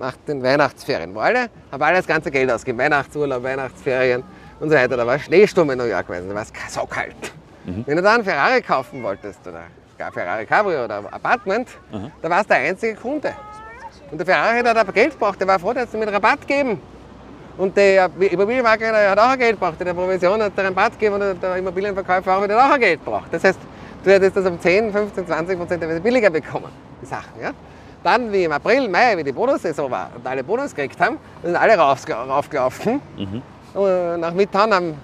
nach den Weihnachtsferien, wo alle, haben alle das ganze Geld ausgegeben. Weihnachtsurlaub, Weihnachtsferien und so weiter. Da war Schneesturm in New York gewesen, da war es so kalt. Wenn du da einen Ferrari kaufen wolltest, oder gar Ferrari Cabrio oder Apartment, da warst du der einzige Kunde. Und der Ferrari hat aber Geld gebraucht, der war froh, dass sie mit Rabatt geben. Und der Immobilienmakler hat auch ein Geld gebraucht, der Provision hat der Rabatt gegeben und der Immobilienverkäufer auch wieder auch ein Geld gebraucht. Das heißt, du hättest das um 10, 15, 20 Prozent billiger bekommen, die Sachen. Ja? Dann, wie im April, Mai, wie die Bonussaison war und alle Bonus gekriegt haben, sind alle rauf, raufgelaufen. Und nach Midtown haben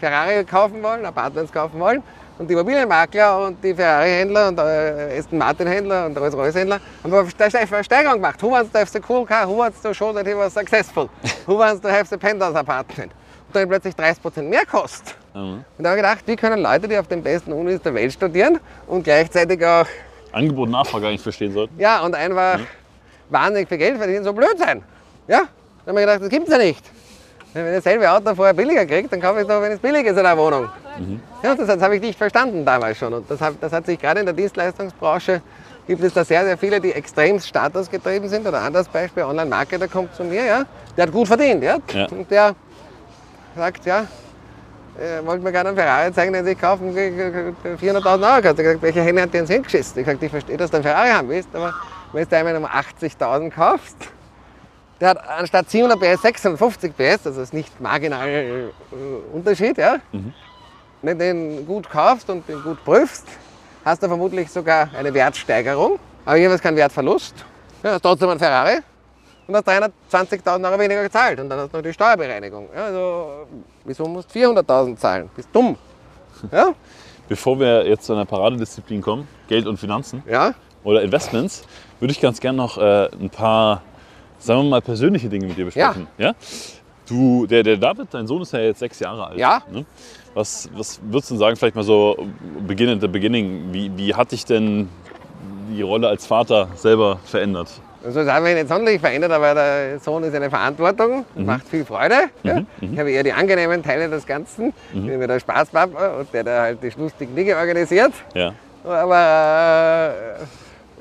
Ferrari kaufen wollen, Apartments kaufen wollen. Und die Immobilienmakler und die Ferrari-Händler und äh, Aston Martin-Händler und Rolls-Royce-Händler haben eine Ste- Steigerung gemacht. Who wants to have the cool car? Who wants to show that he was successful? Who wants to have the penthouse apartment? Und dann plötzlich 30% mehr kostet. Und da habe ich gedacht, wie können Leute, die auf den besten Unis der Welt studieren und gleichzeitig auch, Angebot und Nachfrage eigentlich verstehen sollten. ja, und einfach wahnsinnig viel Geld verdienen, so blöd sein? Ja? Dann habe ich gedacht, das gibt's ja nicht. Wenn ich dasselbe Auto vorher billiger kriege, dann kaufe ich es doch, wenn es billig ist in der Wohnung. Ja, das, das habe ich nicht verstanden damals schon. Und das, das hat sich gerade in der Dienstleistungsbranche, gibt es da sehr, sehr viele, die extrem statusgetrieben sind. Oder anderes Beispiel, Online-Marketer kommt zu mir, ja, der hat gut verdient. Ja? Ja. Und der sagt, ja, er wollte mir gerne einen Ferrari zeigen, den sich kaufen, 400.000 Euro kostet. Ich gesagt, welche Hände hat der ins hingeschissen? Ich habe gesagt, ich verstehe, dass du einen Ferrari haben willst, aber wenn du einmal um 80.000 kaufst, der hat anstatt 700 PS 650 PS, also ist nicht marginal äh, Unterschied, ja. Wenn du den gut kaufst und den gut prüfst, hast du vermutlich sogar eine Wertsteigerung, aber jedenfalls keinen Wertverlust. Ja, trotzdem einen Ferrari und hast 320.000 Euro weniger gezahlt und dann hast du noch die Steuerbereinigung. Ja, also, wieso musst du 400.000 zahlen? Bist dumm. Ja? Bevor wir jetzt zu einer Paradedisziplin kommen, Geld und Finanzen Ja? oder Investments, würde ich ganz gerne noch äh, ein paar, sagen wir mal, persönliche Dinge mit dir besprechen. Ja. Du, der, der David, dein Sohn ist ja jetzt sechs Jahre alt. Ja. Ne? Was, was würdest du sagen, vielleicht mal so Beginn at the beginning, wie, wie hat dich denn die Rolle als Vater selber verändert? Also das hat mich nicht sonderlich verändert, aber der Sohn ist eine Verantwortung, macht viel Freude. Ja. Ich habe eher die angenehmen Teile des Ganzen. Ich bin der Spaßpapa und der, der halt die lustigen Dinge organisiert. Ja. Aber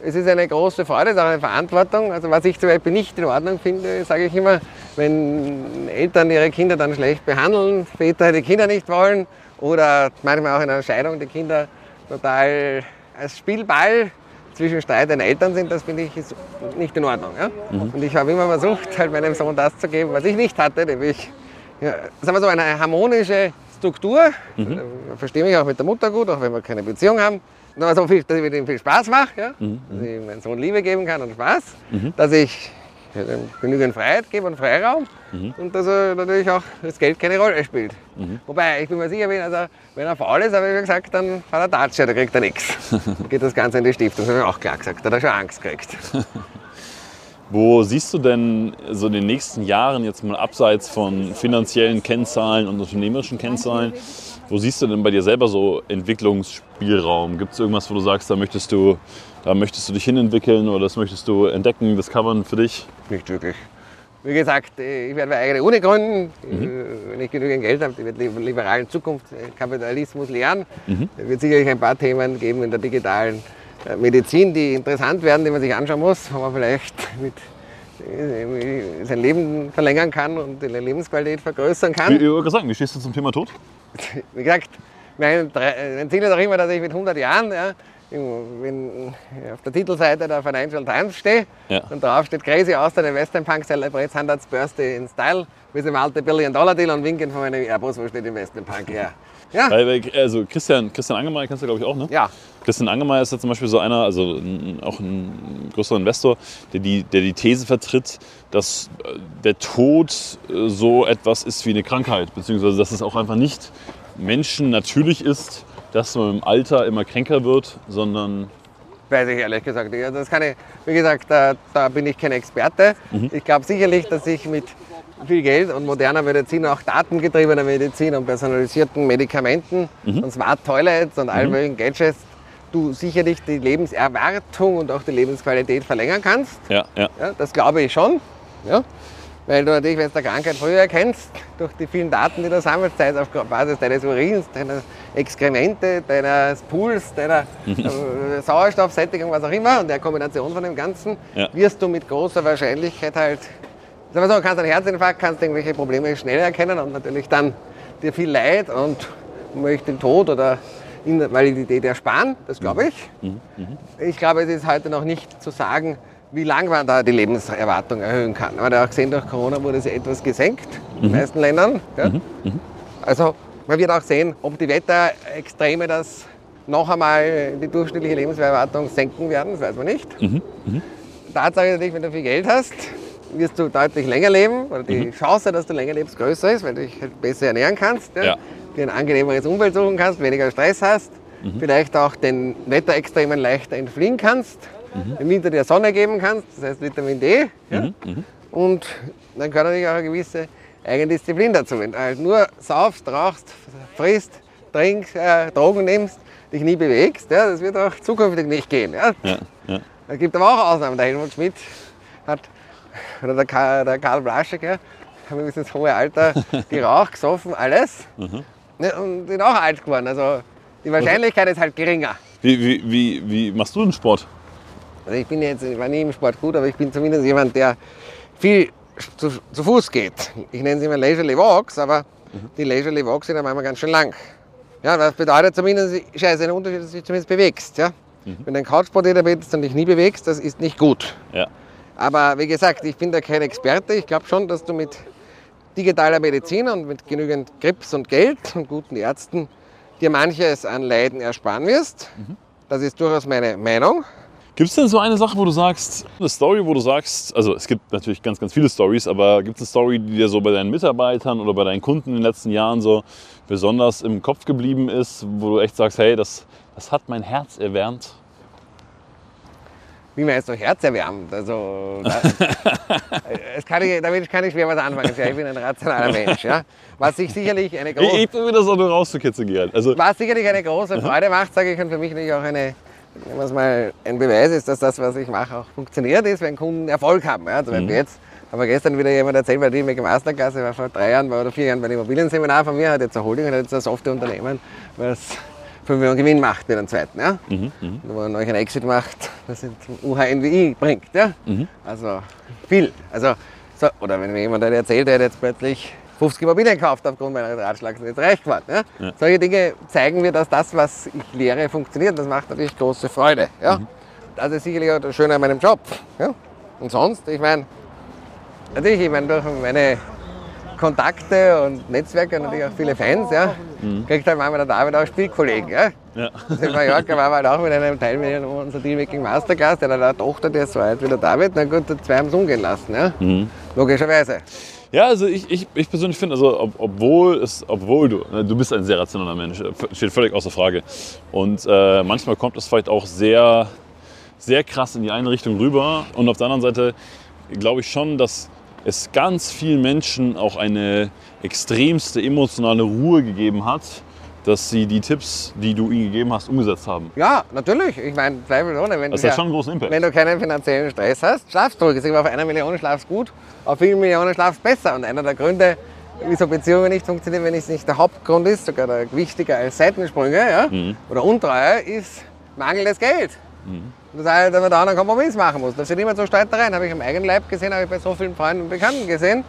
äh, es ist eine große Freude, es ist auch eine Verantwortung. Also was ich zum Beispiel nicht in Ordnung finde, sage ich immer, wenn Eltern ihre Kinder dann schlecht behandeln, Väter die Kinder nicht wollen oder manchmal auch in einer Scheidung die Kinder total als Spielball zwischen Streit den Eltern sind, das finde ich ist nicht in Ordnung. Ja? Und ich habe immer versucht, halt meinem Sohn das zu geben, was ich nicht hatte, nämlich ja, sagen wir so eine harmonische Struktur. Ich verstehe mich auch mit der Mutter gut, auch wenn wir keine Beziehung haben. Nur so viel, dass ich mit ihm viel Spaß mache, ja? dass ich meinem Sohn Liebe geben kann und Spaß, dass ich genügend Freiheit gebe und Freiraum und dass er natürlich auch das Geld keine Rolle spielt. Wobei, ich bin mir sicher, wenn, also, wenn er faul ist, habe ich gesagt, dann hat er Datsche, da kriegt er nichts. [laughs] Dann geht das Ganze in die Stiftung, das habe ich auch klar gesagt, da hat er schon Angst gekriegt. [laughs] Wo siehst du denn so in den nächsten Jahren jetzt mal abseits von finanziellen Kennzahlen und unternehmerischen Kennzahlen, wo siehst du denn bei dir selber so Entwicklungsspielraum? Gibt es irgendwas, wo du sagst, da möchtest du, da möchtest du dich hinentwickeln oder das möchtest du entdecken, discovern für dich? Nicht wirklich. wie gesagt, ich werde meine eigene Uni gründen, Mhm. äh, wenn ich genügend Geld habe, ich werde li- liberalen Zukunftskapitalismus lernen. Mhm. Es wird sicherlich ein paar Themen geben in der digitalen äh, Medizin, die interessant werden, die man sich anschauen muss, wo man vielleicht mit äh, sein Leben verlängern kann und die Lebensqualität vergrößern kann. Wie, ich sagen, wie stehst du zum Thema Tod? Wie gesagt, mein Ziel ist auch immer, dass ich mit 100 Jahren, ja, wenn ich auf der Titelseite der Financial Times stehe Ja. und drauf steht Crazy Austrian Investment Punk celebrates 100th Birthday in Style with a multi-billion-dollar-deal und winken von meinem Airbus, wo steht Investment Punk her. Ja, Weil, also Christian, Christian Angermeier kennst du glaube ich auch, ne? ja. Christian Angermeier ist ja zum Beispiel so einer, also auch ein größerer Investor, der die, der die These vertritt, dass äh, der Tod äh, so etwas ist wie eine Krankheit, beziehungsweise dass es auch einfach nicht Menschen natürlich ist, dass man im Alter immer kränker wird, sondern Weiß ich ehrlich gesagt nicht. Also das kann ich, wie gesagt, da, da bin ich kein Experte. Ich glaube sicherlich, dass ich mit viel Geld und moderner Medizin, auch datengetriebener Medizin und personalisierten Medikamenten und Smart Toilets und allen möglichen Gadgets, du sicherlich die Lebenserwartung und auch die Lebensqualität verlängern kannst. ja, ja. Ja, das glaube ich schon. Ja? Weil du natürlich, wenn du eine Krankheit früher erkennst, durch die vielen Daten, die du sammelst, sei es auf Basis deines Urins, deiner Exkremente, deines Pools, deiner äh, Sauerstoffsättigung, was auch immer, und der Kombination von dem Ganzen, Ja. wirst du mit großer Wahrscheinlichkeit halt, sagen wir so, kannst einen Herzinfarkt, kannst irgendwelche Probleme schnell erkennen und natürlich dann dir viel Leid und möchte den Tod oder Invalidität ersparen, das glaube ich. Ich glaube, es ist heute noch nicht zu sagen, wie lange man da die Lebenserwartung erhöhen kann. Man hat ja auch gesehen, durch Corona wurde sie etwas gesenkt in den meisten Ländern. Ja? Also man wird auch sehen, ob die Wetterextreme das noch einmal die durchschnittliche Lebenserwartung senken werden, das weiß man nicht. Tatsache ist natürlich, wenn du viel Geld hast, wirst du deutlich länger leben. Oder die Chance, dass du länger lebst, größer ist, weil du dich halt besser ernähren kannst. Ja? Ja. Dir ein angenehmeres Umfeld suchen kannst, weniger Stress hast. Vielleicht auch den Wetterextremen leichter entfliehen kannst. Im Winter dir Sonne geben kannst, das heißt Vitamin D. Ja? Und dann gehört natürlich auch eine gewisse Eigendisziplin dazu. Wenn du halt nur saufst, rauchst, frisst, trinkst, äh, Drogen nimmst, dich nie bewegst, ja, das wird auch zukünftig nicht gehen. Ja? ja, ja. Es gibt aber auch Ausnahmen. Der Helmut Schmidt hat, oder der Karl, der Karl Blaschek, ja, haben bis ins hohe Alter [laughs] geraucht, gesoffen, alles. Ne, und sind auch alt geworden. Also die Wahrscheinlichkeit ist halt geringer. Wie, wie, wie, wie machst du den Sport? Also ich bin jetzt, ich war nie im Sport gut, aber ich bin zumindest jemand, der viel zu, zu Fuß geht. Ich nenne sie immer Leisurely Walks, aber die Leisurely Walks sind dann manchmal ganz schön lang. Ja, das bedeutet zumindest, ist ja ein Unterschied, dass du dich zumindest bewegst. Ja? Wenn du ein Couchpotato bist und dich nie bewegst, das ist nicht gut. Ja. Aber wie gesagt, ich bin da kein Experte. Ich glaube schon, dass du mit digitaler Medizin und mit genügend Grips und Geld und guten Ärzten dir manches an Leiden ersparen wirst. Das ist durchaus meine Meinung. Gibt es denn so eine Sache, wo du sagst, eine Story, wo du sagst, also es gibt natürlich ganz, ganz viele Stories, aber gibt es eine Story, die dir so bei deinen Mitarbeitern oder bei deinen Kunden in den letzten Jahren so besonders im Kopf geblieben ist, wo du echt sagst, hey, das, das hat mein Herz erwärmt? Wie meinst du herzerwärmend? Also, da, [laughs] es kann ich, damit kann ich schwer was anfangen. Ich bin ein rationaler Mensch. Ja? Was sich sicherlich eine Ich, große ich probiere das auch nur rauszukitzeln, Gerald. Also, Was sicherlich eine große Freude macht, sage ich, und für mich natürlich auch eine, wenn man es mal ein Beweis ist, dass das, was ich mache, auch funktioniert, ist, wenn Kunden Erfolg haben. Ja, zum Beispiel jetzt haben wir gestern wieder jemand erzählt, bei dem ich Masterclass, war vor drei Jahren oder vier Jahren bei einem Immobilienseminar von mir, hat jetzt eine Holding, hat jetzt ein Softwareunternehmen, was 5 Millionen Gewinn macht mit einem zweiten. Ja? Wo er euch einen Exit macht, das zum UHNWI bringt. Ja? Also viel. Also, so, oder wenn mir jemand erzählt, der hat jetzt plötzlich 50 Immobilien gekauft aufgrund meines Ratschlags und jetzt reich geworden. Ja? Solche Dinge zeigen mir, dass das, was ich lehre, funktioniert. Das macht natürlich große Freude. Ja? Das ist sicherlich auch das Schöne an meinem Job. Ja? Und sonst, ich meine, natürlich, ich meine, durch meine Kontakte und Netzwerke und natürlich auch viele Fans, ja, kriegt halt manchmal der David auch Spielkollegen. Ja? ja. Also in Mallorca waren wir halt auch mit einem Teilnehmer unserer Dealmaking Masterclass, der hat eine Tochter, die ist so alt wie der David, na gut, zwei haben es umgehen lassen. Ja? Logischerweise. Ja, also ich, ich, ich persönlich finde, also ob, obwohl, es, obwohl du, ne, du bist ein sehr rationaler Mensch, äh, steht völlig außer Frage. Und äh, manchmal kommt es vielleicht auch sehr, sehr krass in die eine Richtung rüber. Und auf der anderen Seite glaube ich schon, dass es ganz vielen Menschen auch eine extremste emotionale Ruhe gegeben hat, dass sie die Tipps, die du ihnen gegeben hast, umgesetzt haben. Ja, natürlich. Ich meine, zweifelsohne. Wenn Das du hat schon einen großen Impact. Wenn du keinen finanziellen Stress hast, schlafst du. Ich sage, auf einer Million schlafst gut, auf vielen Millionen schlafst besser. Und einer der Gründe, wieso Beziehungen nicht funktionieren, wenn es nicht der Hauptgrund ist, sogar der wichtiger als Seitensprünge ja, oder Untreue, ist mangelndes Geld. Und das heißt, dass man da einen Kompromiss machen muss. Das sind immer so Streitereien. Habe ich am eigenen Leib gesehen, habe ich bei so vielen Freunden und Bekannten gesehen.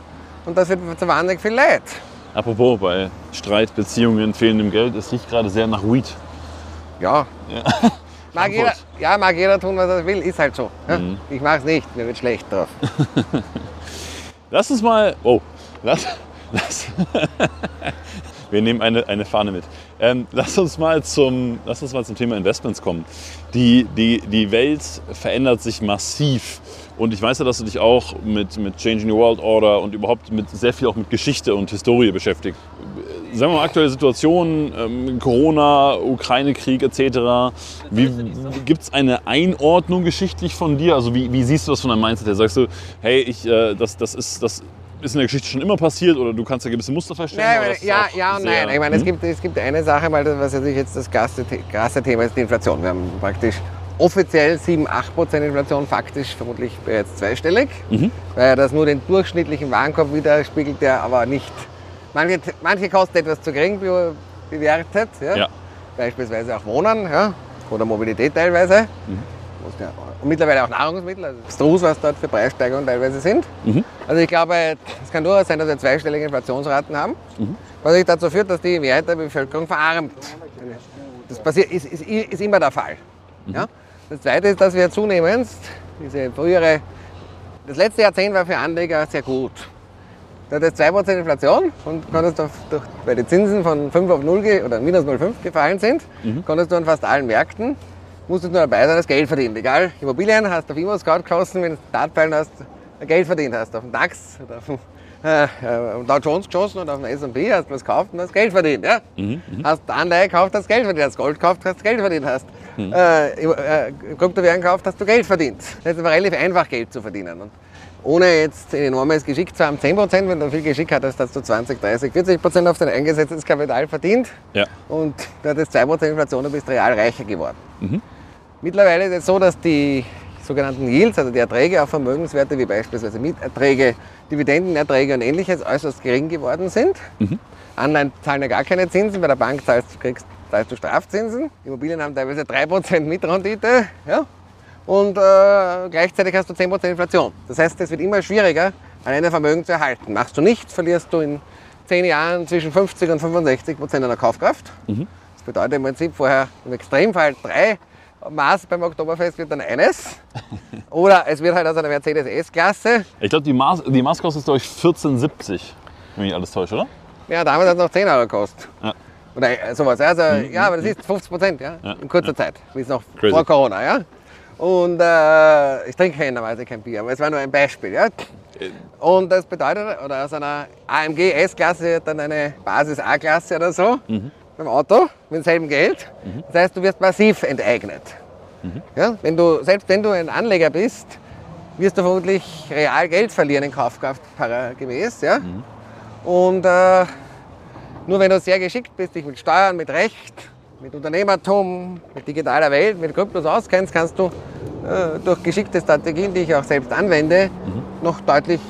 Und das führt zu wahnsinnig viel Leid. Apropos, bei Streit, Beziehungen, fehlendem Geld, es riecht gerade sehr nach Weed. Ja. [laughs] Mag jeder, ja, mag jeder tun, was er will, ist halt so. Ja? Ich mache es nicht, mir wird schlecht drauf. [laughs] Lass uns mal. Oh, lass. [laughs] lass wir nehmen eine, eine Fahne mit. Ähm, lass, uns mal zum, lass uns mal zum Thema Investments kommen. Die, die, die Welt verändert sich massiv. Und ich weiß ja, dass du dich auch mit, mit Changing the World Order und überhaupt mit, sehr viel auch mit Geschichte und Historie beschäftigt. Sagen wir mal, aktuelle Situation, ähm, Corona, Ukraine-Krieg etc. Wie, Gibt es eine Einordnung geschichtlich von dir? Also wie, wie siehst du das von deinem Mindset her? Sagst du, hey, ich, äh, das, das, ist, das ist in der Geschichte schon immer passiert oder du kannst da gewisse Muster? Ja, ist meine, ja, ja und nein. Ich meine, es, gibt, es gibt eine Sache, weil das, was natürlich jetzt das krasse, krasse Thema ist, die Inflation. Wir haben praktisch offiziell 7, 8 Prozent Inflation, faktisch vermutlich bereits zweistellig, weil das nur den durchschnittlichen Warenkorb widerspiegelt, der aber nicht. Manche, manche kosten etwas zu gering be- bewertet, ja? Ja. beispielsweise auch Wohnen ja? oder Mobilität teilweise. Ja- Und mittlerweile auch Nahrungsmittel, also abstrus, was dort für Preissteigerungen teilweise sind. Also ich glaube, es kann durchaus sein, dass wir zweistellige Inflationsraten haben, was sich dazu führt, dass die Mehrheit der Bevölkerung verarmt. Das passiert, ist, ist, ist immer der Fall. Ja? Das Zweite ist, dass wir zunehmend diese frühere, das letzte Jahrzehnt war für Anleger sehr gut. Da hat es 2% Inflation und konntest auf, durch, weil die Zinsen von 5 auf 0 ge- oder minus 0,5 gefallen sind, konntest du an fast allen Märkten, musstest nur dabei sein, das Geld verdienen. Egal, Immobilien hast du auf Immo-Scout geschossen, wenn du Dartpfeilen hast, Geld verdient hast. Auf dem DAX oder auf dem äh, äh, Dow Jones geschossen und auf dem S&P hast du was gekauft und hast Geld verdient. Ja? Hast Anleihe gekauft, hast Geld verdient. Hast Gold gekauft, hast Geld verdient. Hast äh, äh, Kryptowährungen gekauft, hast du Geld verdient. Das ist aber relativ einfach, Geld zu verdienen. Und ohne jetzt ein enormes Geschick zu haben, 10%, wenn du viel Geschick hattest, hast du 20, 30, 40% auf dein eingesetztes Kapital verdient. Ja. Und du hattest 2% Inflation und bist real reicher geworden. Mittlerweile ist es so, dass die sogenannten Yields, also die Erträge auf Vermögenswerte wie beispielsweise Mieterträge, Dividendenerträge und ähnliches äußerst gering geworden sind. Anleihen zahlen ja gar keine Zinsen, bei der Bank zahlst, du- kriegst, zahlst du Strafzinsen. Immobilien haben teilweise 3% Mitrendite. Ja? Und äh, gleichzeitig hast du 10% Inflation. Das heißt, es wird immer schwieriger, ein Vermögen zu erhalten. Machst du nicht, verlierst du in 10 Jahren zwischen 50 und 65 Prozent deiner Kaufkraft. Das bedeutet im Prinzip vorher im Extremfall drei Maß beim Oktoberfest wird dann eines. [laughs] Oder es wird halt aus einer Mercedes S-Klasse. Ich glaube, die, Maß, die Maß kostet, glaube ich, 14,70, wenn mich alles täuscht, oder? Ja, damals hat es noch 10 Euro gekostet. Ja. Oder äh, sowas. Also, ja, aber das ist 50 Prozent, ja, Ja, in kurzer Zeit. Wie es noch Crazy. vor Corona, ja. Und äh, ich trinke normalerweise kein Bier, aber es war nur ein Beispiel, ja. Und das bedeutet, oder aus einer AMG S-Klasse wird dann eine Basis A-Klasse oder so beim Auto mit demselben Geld. Das heißt, du wirst massiv enteignet. Ja? Wenn du, selbst wenn du ein Anleger bist, wirst du vermutlich real Geld verlieren in Kaufkraft gemäß. Ja? Und äh, nur wenn du sehr geschickt bist, dich mit Steuern, mit Recht, mit Unternehmertum, mit digitaler Welt, mit Kryptos auskennst, kannst du äh, durch geschickte Strategien, die ich auch selbst anwende, noch deutlich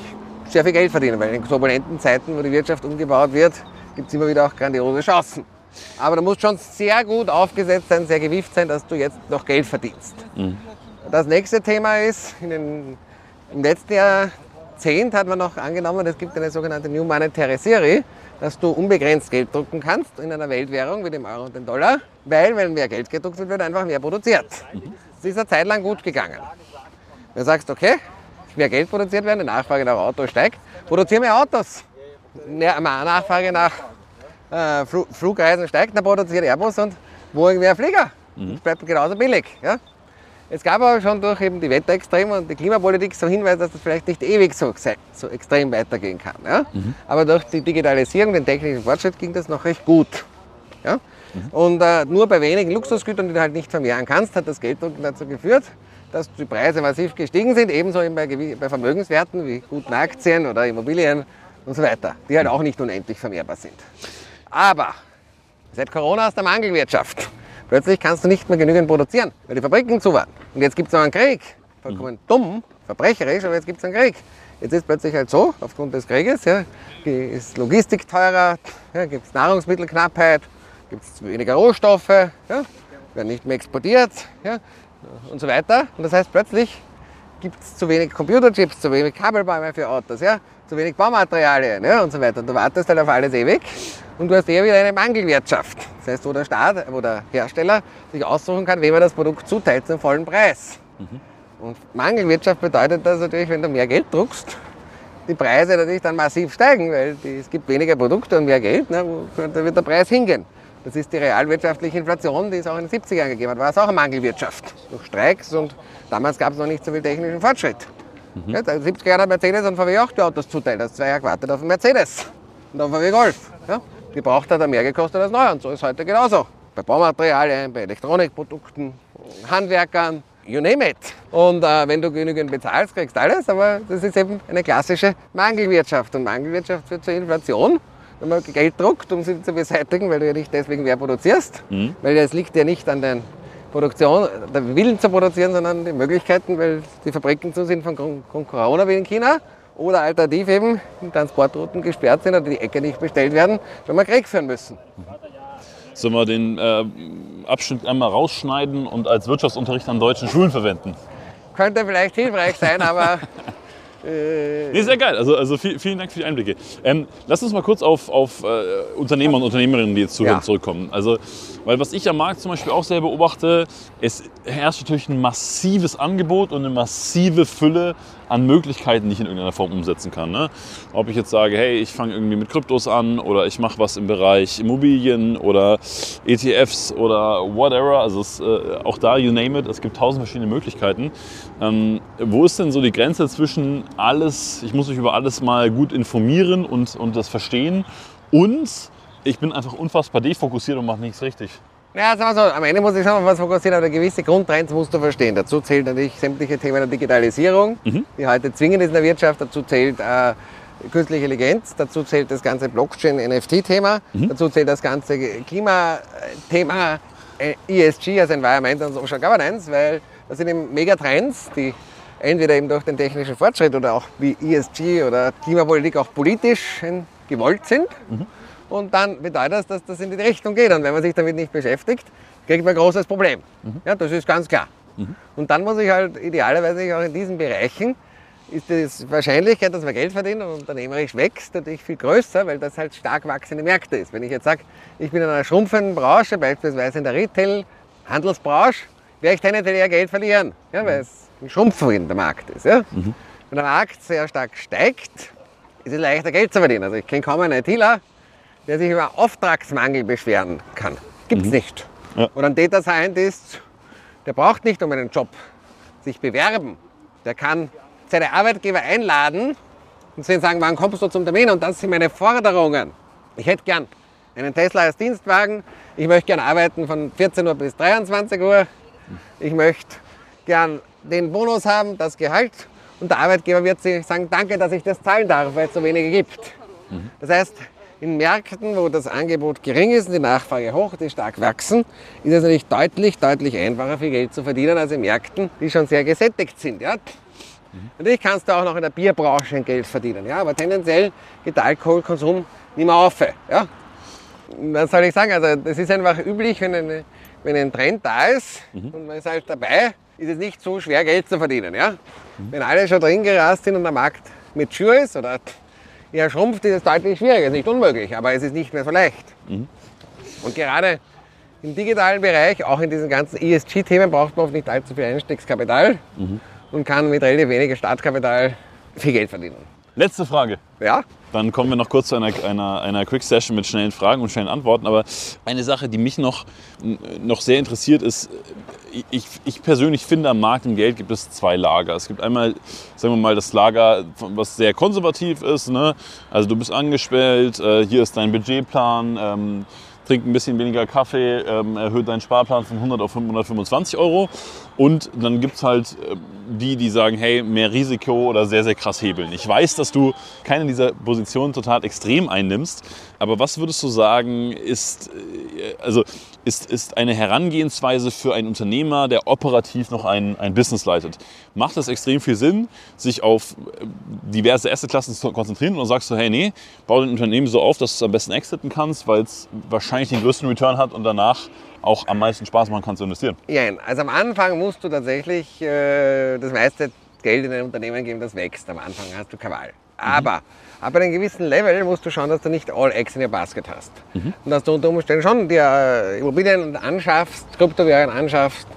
sehr viel Geld verdienen. Weil in turbulenten Zeiten, wo die Wirtschaft umgebaut wird, gibt es immer wieder auch grandiose Chancen. Aber du musst schon sehr gut aufgesetzt sein, sehr gewieft sein, dass du jetzt noch Geld verdienst. Das nächste Thema ist, in den, im letzten Jahrzehnt hat man noch angenommen, es gibt eine sogenannte New Monetary Theory, dass du unbegrenzt Geld drucken kannst in einer Weltwährung wie dem Euro und dem Dollar, weil wenn mehr Geld gedruckt wird, wird einfach mehr produziert. Das ist eine Zeit lang gut gegangen. Wenn du sagst, okay, mehr Geld produziert werden, die Nachfrage nach Autos steigt, produziere mehr Autos. Mehr Nachfrage nach äh, Flu Flugreisen steigt, dann produziert Airbus und Boeing mehr Flieger. Das bleibt genauso billig. Ja? Es gab aber schon durch eben die Wetterextreme und die Klimapolitik so Hinweise, dass das vielleicht nicht ewig so, so extrem weitergehen kann. Ja? Aber durch die Digitalisierung, den technischen Fortschritt ging das noch recht gut. Ja? Und äh, nur bei wenigen Luxusgütern, die du halt nicht vermehren kannst, hat das Gelddrucken dazu geführt, dass die Preise massiv gestiegen sind, ebenso eben bei, bei Vermögenswerten wie guten Aktien oder Immobilien und so weiter, die halt auch nicht unendlich vermehrbar sind. Aber Seit Corona aus der Mangelwirtschaft. Plötzlich kannst du nicht mehr genügend produzieren, weil die Fabriken zu waren. Und jetzt gibt es noch einen Krieg. Vollkommen dumm, verbrecherisch, aber jetzt gibt es einen Krieg. Jetzt ist plötzlich halt so, aufgrund des Krieges, ja, ist Logistik teurer, ja, gibt es Nahrungsmittelknappheit, gibt es weniger Rohstoffe, ja, werden nicht mehr exportiert ja, und so weiter. Und das heißt, plötzlich gibt es zu wenig Computerchips, zu wenig Kabelbäume für Autos, ja, zu wenig Baumaterialien ja, und so weiter. Und du wartest halt auf alles ewig und du hast eher wieder eine Mangelwirtschaft. Das heißt, wo der Staat, wo der Hersteller sich aussuchen kann, wem er das Produkt zuteilt zum vollen Preis. Und Mangelwirtschaft bedeutet das natürlich, wenn du mehr Geld druckst, die Preise natürlich dann massiv steigen, weil die, es gibt weniger Produkte und mehr Geld, ne, wo, da wird der Preis hingehen. Das ist die realwirtschaftliche Inflation, die es auch in den 70ern gegeben hat. War es auch eine Mangelwirtschaft. Durch Streiks und damals gab es noch nicht so viel technischen Fortschritt. Ja, in den 70er Jahren hat Mercedes und VW auch die Autos zuteilt. Das zwei Jahre gewartet auf den Mercedes und auf VW Golf. Ja? Gebraucht hat er mehr gekostet als neu und so ist heute genauso. Bei Baumaterialien, bei Elektronikprodukten, Handwerkern, you name it. Und äh, wenn du genügend bezahlst, kriegst du alles, aber das ist eben eine klassische Mangelwirtschaft. Und Mangelwirtschaft führt zur Inflation, wenn man Geld druckt, um sie zu beseitigen, weil du ja nicht deswegen mehr produzierst, weil es liegt ja nicht an den Produktion, der Willen zu produzieren, sondern die Möglichkeiten, weil die Fabriken zu sind von Corona wie in China oder alternativ eben die Transportrouten gesperrt sind oder die Äcker nicht bestellt werden, wenn wir Krieg führen müssen. Sollen wir den äh, Abschnitt einmal rausschneiden und als Wirtschaftsunterricht an deutschen Schulen verwenden? Könnte vielleicht hilfreich sein, aber [laughs] Nee, sehr geil. Also, also viel, vielen Dank für die Einblicke. Ähm, lass uns mal kurz auf, auf äh, Unternehmer und Unternehmerinnen, die jetzt zuhören, Ja. zurückkommen. Also, weil was ich am Markt zum Beispiel auch sehr beobachte, es herrscht natürlich ein massives Angebot und eine massive Fülle an Möglichkeiten, die ich in irgendeiner Form umsetzen kann. Ne? Ob ich jetzt sage, hey, ich fange irgendwie mit Kryptos an oder ich mache was im Bereich Immobilien oder ETFs oder whatever. Also es, äh, auch da, you name it, es gibt tausend verschiedene Möglichkeiten. Ähm, wo ist denn so die Grenze zwischen alles, ich muss mich über alles mal gut informieren und, und das verstehen und ich bin einfach unfassbar defokussiert und mache nichts richtig. Ja, sagen wir so, am Ende muss ich auf was fokussieren, aber gewisse Grundtrends musst du verstehen. Dazu zählt natürlich sämtliche Themen der Digitalisierung, die heute zwingend ist in der Wirtschaft. Dazu zählt äh, künstliche Intelligenz, dazu zählt das ganze Blockchain-NFT-Thema, dazu zählt das ganze Klimathema äh, ESG, also Environment and Social Governance, weil das sind eben Megatrends, die entweder eben durch den technischen Fortschritt oder auch wie ESG oder Klimapolitik auch politisch gewollt sind. Und dann bedeutet das, dass das in die Richtung geht. Und wenn man sich damit nicht beschäftigt, kriegt man ein großes Problem. Ja, das ist ganz klar. Und dann muss ich halt idealerweise auch in diesen Bereichen ist die Wahrscheinlichkeit, dass man Geld verdient und unternehmerisch wächst, natürlich viel größer, weil das halt stark wachsende Märkte ist. Wenn ich jetzt sage, ich bin in einer schrumpfenden Branche, beispielsweise in der Retail-Handelsbranche, werde ich tendenziell eher Geld verlieren, ja, weil es ein schrumpfender Markt ist. Ja. Wenn der Markt sehr stark steigt, ist es leichter Geld zu verdienen. Also ich kenne kaum einen ITler, der sich über Auftragsmangel beschweren kann. Gibt es nicht. Ja. Oder ein Data Scientist, der braucht nicht um einen Job sich bewerben. Der kann seine Arbeitgeber einladen und sie sagen, wann kommst du zum Termin? Und das sind meine Forderungen. Ich hätte gern einen Tesla als Dienstwagen. Ich möchte gern arbeiten von 14 Uhr bis 23 Uhr. Ich möchte gern den Bonus haben, das Gehalt. Und der Arbeitgeber wird sich sagen, danke, dass ich das zahlen darf, weil es so wenige gibt. Das heißt, in Märkten, wo das Angebot gering ist und die Nachfrage hoch, die stark wachsen, ist es natürlich deutlich, deutlich einfacher, viel Geld zu verdienen, als in Märkten, die schon sehr gesättigt sind. Ja? Natürlich kannst du auch noch in der Bierbranche ein Geld verdienen, ja? aber tendenziell geht der Alkoholkonsum nicht mehr auf. Ja? Was soll ich sagen? Also, das ist einfach üblich, wenn, eine, wenn ein Trend da ist und man ist halt dabei, ist es nicht so schwer, Geld zu verdienen. Ja? Wenn alle schon drin gerast sind und der Markt mit ist oder eher schrumpft, ist es deutlich schwieriger. Es ist nicht unmöglich, aber es ist nicht mehr so leicht. Und gerade im digitalen Bereich, auch in diesen ganzen ESG-Themen, braucht man oft nicht allzu viel Einstiegskapital und kann mit relativ weniger Startkapital viel Geld verdienen. Letzte Frage. Ja? Dann kommen wir noch kurz zu einer, einer, einer Quick Session mit schnellen Fragen und schnellen Antworten. Aber eine Sache, die mich noch, noch sehr interessiert, ist, ich, ich persönlich finde, am Markt im Geld gibt es zwei Lager. Es gibt einmal, sagen wir mal, das Lager, was sehr konservativ ist. Ne? Also du bist angestellt, äh, hier ist dein Budgetplan. Ähm, trink ein bisschen weniger Kaffee, ähm, erhöht deinen Sparplan von 100 auf 525 Euro. Und dann gibt es halt äh, die, die sagen, hey, mehr Risiko oder sehr, sehr krass hebeln. Ich weiß, dass du keine dieser Positionen total extrem einnimmst, aber was würdest du sagen, ist, äh, also ist, ist eine Herangehensweise für einen Unternehmer, der operativ noch ein, ein Business leitet? Macht es extrem viel Sinn, sich auf äh, diverse Assetklassen zu konzentrieren und sagst du, hey, nee, bau dein Unternehmen so auf, dass du es am besten exiten kannst, weil es wahrscheinlich den größten Return hat und danach auch am meisten Spaß machen kann zu investieren? Ja, also am Anfang musst du tatsächlich äh, das meiste Geld in ein Unternehmen geben, das wächst. Am Anfang hast du keine Wahl. Aber ab einem gewissen Level musst du schauen, dass du nicht all eggs in your basket hast. Und dass du unter Umständen schon dir äh, Immobilien anschaffst, Kryptowährungen anschaffst,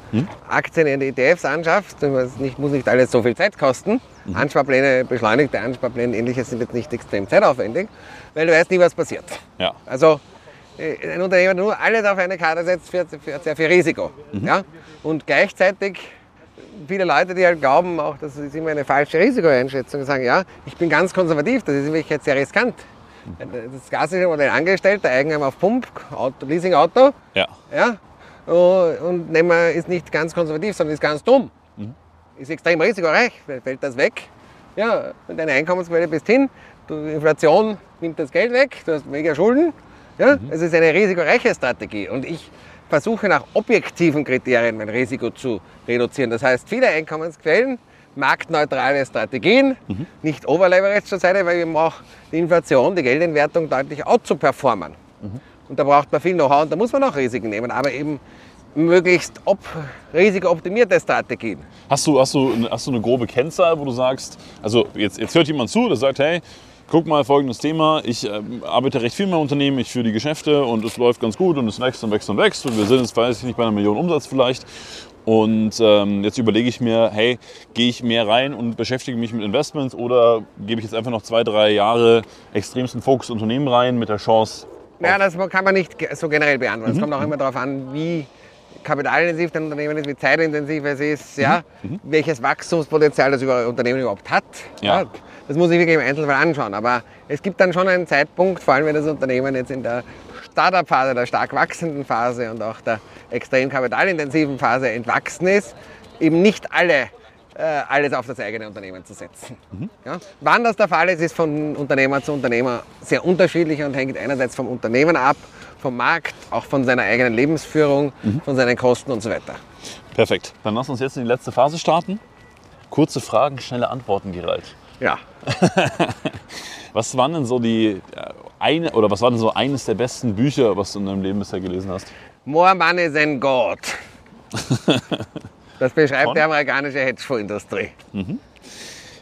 Aktien in ETFs anschaffst. Das nicht, muss nicht alles so viel Zeit kosten. Ansparpläne, beschleunigte Ansparpläne, ähnliches sind jetzt nicht extrem zeitaufwendig, weil du weißt nie, was passiert. Ja. Also äh, ein Unternehmer, der nur alles auf eine Karte setzt, führt sehr viel Risiko. Ja? Und gleichzeitig viele Leute, die halt glauben, auch das ist immer eine falsche Risikoeinschätzung, sagen, ja, ich bin ganz konservativ, das ist in Wirklichkeit sehr riskant. Das klassische Modell Angestellter, Eigenheim auf Pump, Auto, Leasing-Auto, Ja. ja, und Nehmer ist nicht ganz konservativ, sondern ist ganz dumm. Ist extrem risikoreich, fällt das weg. Ja, und deine Einkommensquelle bist hin, du, Inflation nimmt das Geld weg, du hast mega Schulden. Ja, es ist eine risikoreiche Strategie und ich versuche nach objektiven Kriterien mein Risiko zu reduzieren. Das heißt, viele Einkommensquellen, marktneutrale Strategien, nicht overleveraged zur Seite, weil eben auch die Inflation, die Geldentwertung deutlich outzuperformen. Und da braucht man viel Know-how und da muss man auch Risiken nehmen, aber eben möglichst op risikooptimierte Strategien. Hast du, hast, du, hast du eine grobe Kennzahl, wo du sagst, also jetzt, jetzt hört jemand zu, der sagt, hey, guck mal, folgendes Thema, ich ähm, arbeite recht viel in meinem Unternehmen, ich führe die Geschäfte und es läuft ganz gut und es wächst und wächst und wächst und wir sind jetzt, weiß ich nicht, bei einer Million Umsatz vielleicht. Und ähm, jetzt überlege ich mir, hey, gehe ich mehr rein und beschäftige mich mit Investments oder gebe ich jetzt einfach noch zwei, drei Jahre extremsten Fokus Unternehmen rein mit der Chance, Ja, das kann man nicht so generell beantworten. Es kommt auch immer darauf an, wie kapitalintensiv dein Unternehmen ist, wie zeitintensiv es ist, ja, welches Wachstumspotenzial das Unternehmen überhaupt hat. Ja. Das muss ich wirklich im Einzelfall anschauen. Aber es gibt dann schon einen Zeitpunkt, vor allem wenn das Unternehmen jetzt in der Startup-Phase, der stark wachsenden Phase und auch der extrem kapitalintensiven Phase entwachsen ist, eben nicht alle äh, alles auf das eigene Unternehmen zu setzen. Ja? Wann das der Fall ist, ist von Unternehmer zu Unternehmer sehr unterschiedlich und hängt einerseits vom Unternehmen ab, vom Markt, auch von seiner eigenen Lebensführung, von seinen Kosten und so weiter. Perfekt. Dann lass uns jetzt in die letzte Phase starten. Kurze Fragen, schnelle Antworten, Gerald. Ja. [laughs] Was waren denn so die äh, eine oder was war denn so eines der besten Bücher, was du in deinem Leben bisher gelesen hast? More money than God. Das beschreibt Von? die amerikanische Hedgefondsindustrie.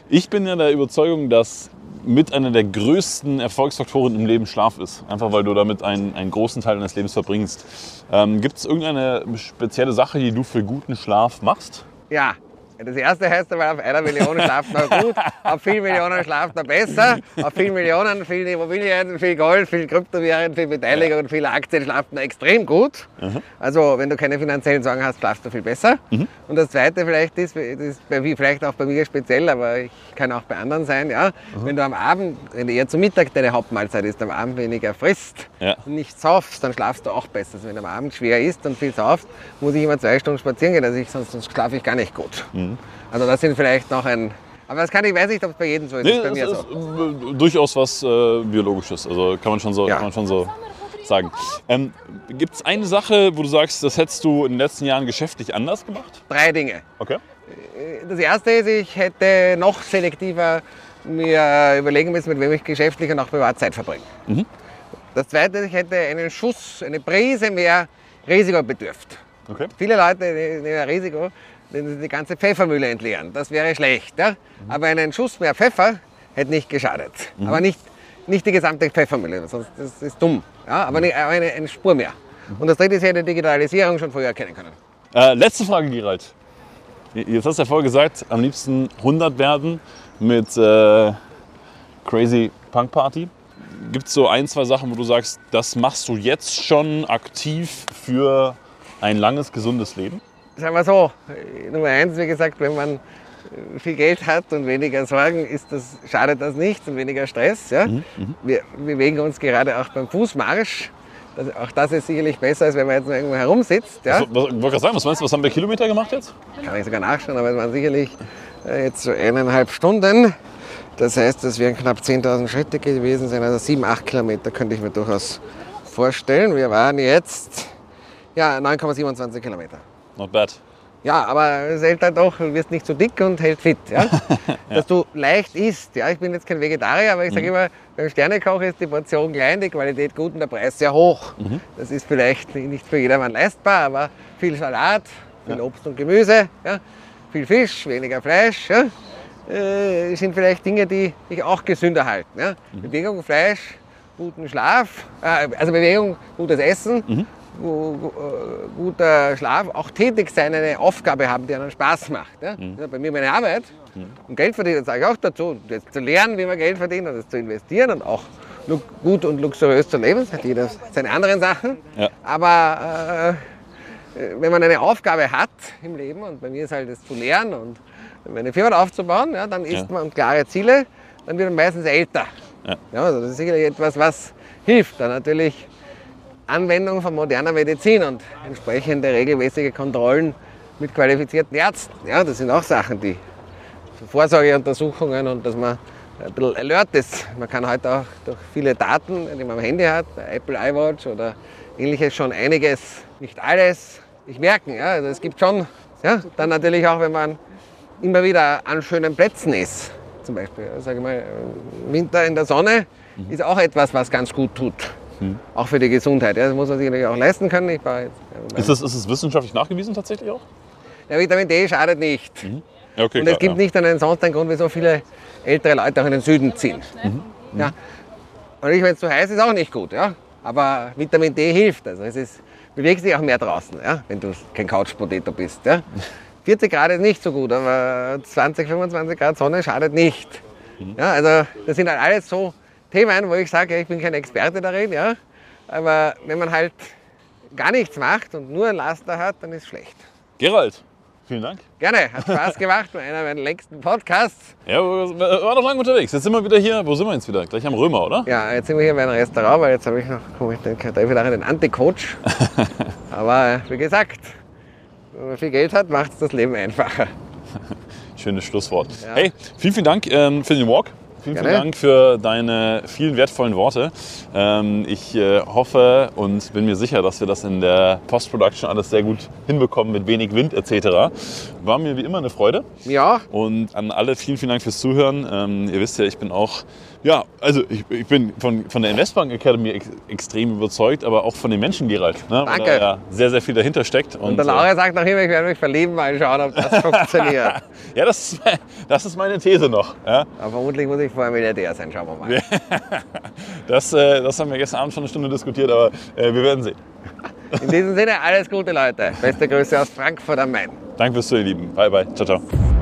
Ich bin ja der Überzeugung, dass mit einer der größten Erfolgsfaktoren im Leben Schlaf ist. Einfach weil du damit einen, einen großen Teil deines Lebens verbringst. Ähm, Gibt es irgendeine spezielle Sache, die du für guten Schlaf machst? Ja. Das erste heißt aber, auf einer Million schlaft man gut, auf vielen Millionen schlaft man besser, auf vielen Millionen, viel Immobilien, viel Gold, viel Kryptowährungen, viel Beteiligung, viele Aktien schlaft man extrem gut. Also wenn du keine finanziellen Sorgen hast, schlafst du viel besser. Und das zweite vielleicht ist, das ist bei, vielleicht auch bei mir speziell, aber ich kann auch bei anderen sein, ja, wenn du am Abend, wenn du eher zu Mittag deine Hauptmahlzeit ist, am Abend weniger frisst Ja. und nicht saufst, dann schlafst du auch besser. Also wenn du am Abend schwer isst und viel saufst, muss ich immer zwei Stunden spazieren gehen, also ich, sonst, sonst schlafe ich gar nicht gut. Also das sind vielleicht noch ein... Aber das kann ich weiß nicht, ob es bei jedem so ist. das ist bei mir das so. ist äh, durchaus was äh, Biologisches. Also kann man schon so, Ja. kann man schon so sagen. Ähm, Gibt es eine Sache, wo du sagst, das hättest du in den letzten Jahren geschäftlich anders gemacht? Drei Dinge. Okay. Das erste ist, ich hätte noch selektiver mir überlegen müssen, mit wem ich geschäftlich und auch privat Zeit verbringe. Das zweite ist, ich hätte einen Schuss, eine Prise mehr Risiko bedürft. okay. Viele Leute nehmen Risiko, die ganze Pfeffermühle entleeren. Das wäre schlecht. Ja? Aber einen Schuss mehr Pfeffer hätte nicht geschadet. Aber nicht, nicht die gesamte Pfeffermühle, sonst das ist dumm. Ja? Aber eine, aber eine, eine Spur mehr. Und das dritte ist, ich hätte Digitalisierung schon früher erkennen können. Äh, letzte Frage, Gerald. Jetzt hast du ja vorher gesagt, am liebsten 100 werden mit äh, Crazy Punk Party. Gibt es so ein, zwei Sachen, wo du sagst, das machst du jetzt schon aktiv für ein langes, gesundes Leben? Sagen wir so, Nummer eins, wie gesagt, wenn man äh, viel Geld hat und weniger Sorgen, ist das, schadet das nicht und weniger Stress. Ja? Wir bewegen uns gerade auch beim Fußmarsch Das, auch das ist sicherlich besser, als wenn man jetzt nur irgendwo herumsitzt. Ja? Was, was, wollte sagen, was meinst du, was haben wir Kilometer gemacht jetzt? Kann ich sogar nachschauen, aber es waren sicherlich äh, jetzt so eineinhalb Stunden. Das heißt, es wären knapp 10.000 Schritte gewesen sein, also 7, 8 Kilometer könnte ich mir durchaus vorstellen. Wir waren jetzt ja, 9,27 Kilometer. Not bad. Ja, aber es hält halt doch, du wirst nicht so dick und hält fit. Ja? [laughs] Dass du leicht isst. Ja? Ich bin jetzt kein Vegetarier, aber ich sage immer, beim Sternekoch ist die Portion klein, die Qualität gut und der Preis sehr hoch. Das ist vielleicht nicht für jedermann leistbar, aber viel Salat, viel Obst und Gemüse, ja? viel Fisch, weniger Fleisch. Ja? Äh, sind vielleicht Dinge, die dich auch gesünder halten. Ja? Bewegung, Fleisch, guten Schlaf, äh, also Bewegung, gutes Essen, äh, guter Schlaf, auch tätig sein, eine Aufgabe haben, die einen Spaß macht. Ja? Das ist bei mir meine Arbeit. Und Geld verdienen sage ich auch dazu. Jetzt zu lernen, wie man Geld verdient und das zu investieren und auch gut und luxuriös zu leben. Das hat jeder seine anderen Sachen. Ja. Aber äh, wenn man eine Aufgabe hat im Leben, und bei mir ist halt das zu lernen und meine Firma aufzubauen, ja, dann ist Ja. man klare Ziele, dann wird man meistens älter. Ja. Ja, also das ist sicherlich etwas, was hilft. Dann natürlich Anwendung von moderner Medizin und entsprechende regelmäßige Kontrollen mit qualifizierten Ärzten. Ja, das sind auch Sachen, die so Vorsorgeuntersuchungen und dass man ein bisschen alert ist. Man kann heute auch durch viele Daten, die man am Handy hat, Apple iWatch oder ähnliches, schon einiges, nicht alles, nicht merken. Ja, also es gibt schon, ja, dann natürlich auch, wenn man immer wieder an schönen Plätzen ist. Zum Beispiel, sage ich mal, Winter in der Sonne ist auch etwas, was ganz gut tut. Auch für die Gesundheit. Das muss man sich natürlich auch leisten können. Ich war jetzt, Ist das, ist das wissenschaftlich nachgewiesen tatsächlich auch? der Vitamin D schadet nicht. Ja, okay, Und es klar, gibt ja. nicht einen sonst einen Grund, wieso viele ältere Leute auch in den Süden ziehen. Ja. Und wenn es zu heiß ist, auch nicht gut. Ja? Aber Vitamin D hilft. Also es ist, bewegst dich auch mehr draußen, ja? wenn du kein Couch-Potato bist. Ja? [laughs] 40 Grad ist nicht so gut, aber 20, 25 Grad Sonne schadet nicht. Ja, also das sind halt alles so Themen, wo ich sage, ich bin kein Experte darin. Ja? Aber wenn man halt gar nichts macht und nur ein Laster hat, dann ist es schlecht. Gerald, vielen Dank. Gerne, hat Spaß gemacht bei einer meiner längsten Podcasts. Ja, waren noch lange unterwegs. Jetzt sind wir wieder hier. Wo sind wir jetzt wieder? Gleich am Römer, oder? Ja, jetzt sind wir hier bei einem Restaurant, weil jetzt habe ich noch, komme ich treffe ich nachher den Anti-Coach. [laughs] Aber äh, wie gesagt, wenn man viel Geld hat, macht es das Leben einfacher. Schönes Schlusswort. Ja. Hey, vielen, vielen Dank ähm, für den Walk. Vielen, vielen. Dank für deine vielen wertvollen Worte. Ähm, ich äh, hoffe und bin mir sicher, dass wir das in der Post-Production alles sehr gut hinbekommen mit wenig Wind etc. War mir wie immer eine Freude. Ja, Und an alle vielen, vielen Dank fürs Zuhören. Ähm, ihr wisst ja, ich bin auch, ja, also ich, ich bin von, von der Investbank Academy ex extrem überzeugt, aber auch von den Menschen, Gerald. Ne, Danke. Weil da ja sehr, sehr viel dahinter steckt. und der Laura sagt noch immer, ich werde mich verlieben, mal schauen, ob das [laughs] funktioniert. äh, ja, das ist, das ist meine These noch. Ja. Aber vermutlich muss ich vorher Milliardär sein, schauen wir mal. [laughs] Das, äh, das haben wir gestern Abend schon eine Stunde diskutiert, aber äh, wir werden sehen. In diesem Sinne, alles Gute Leute. Beste Grüße aus Frankfurt am Main. Danke fürs Zuhören, ihr Lieben. Bye, bye. Ciao, ciao.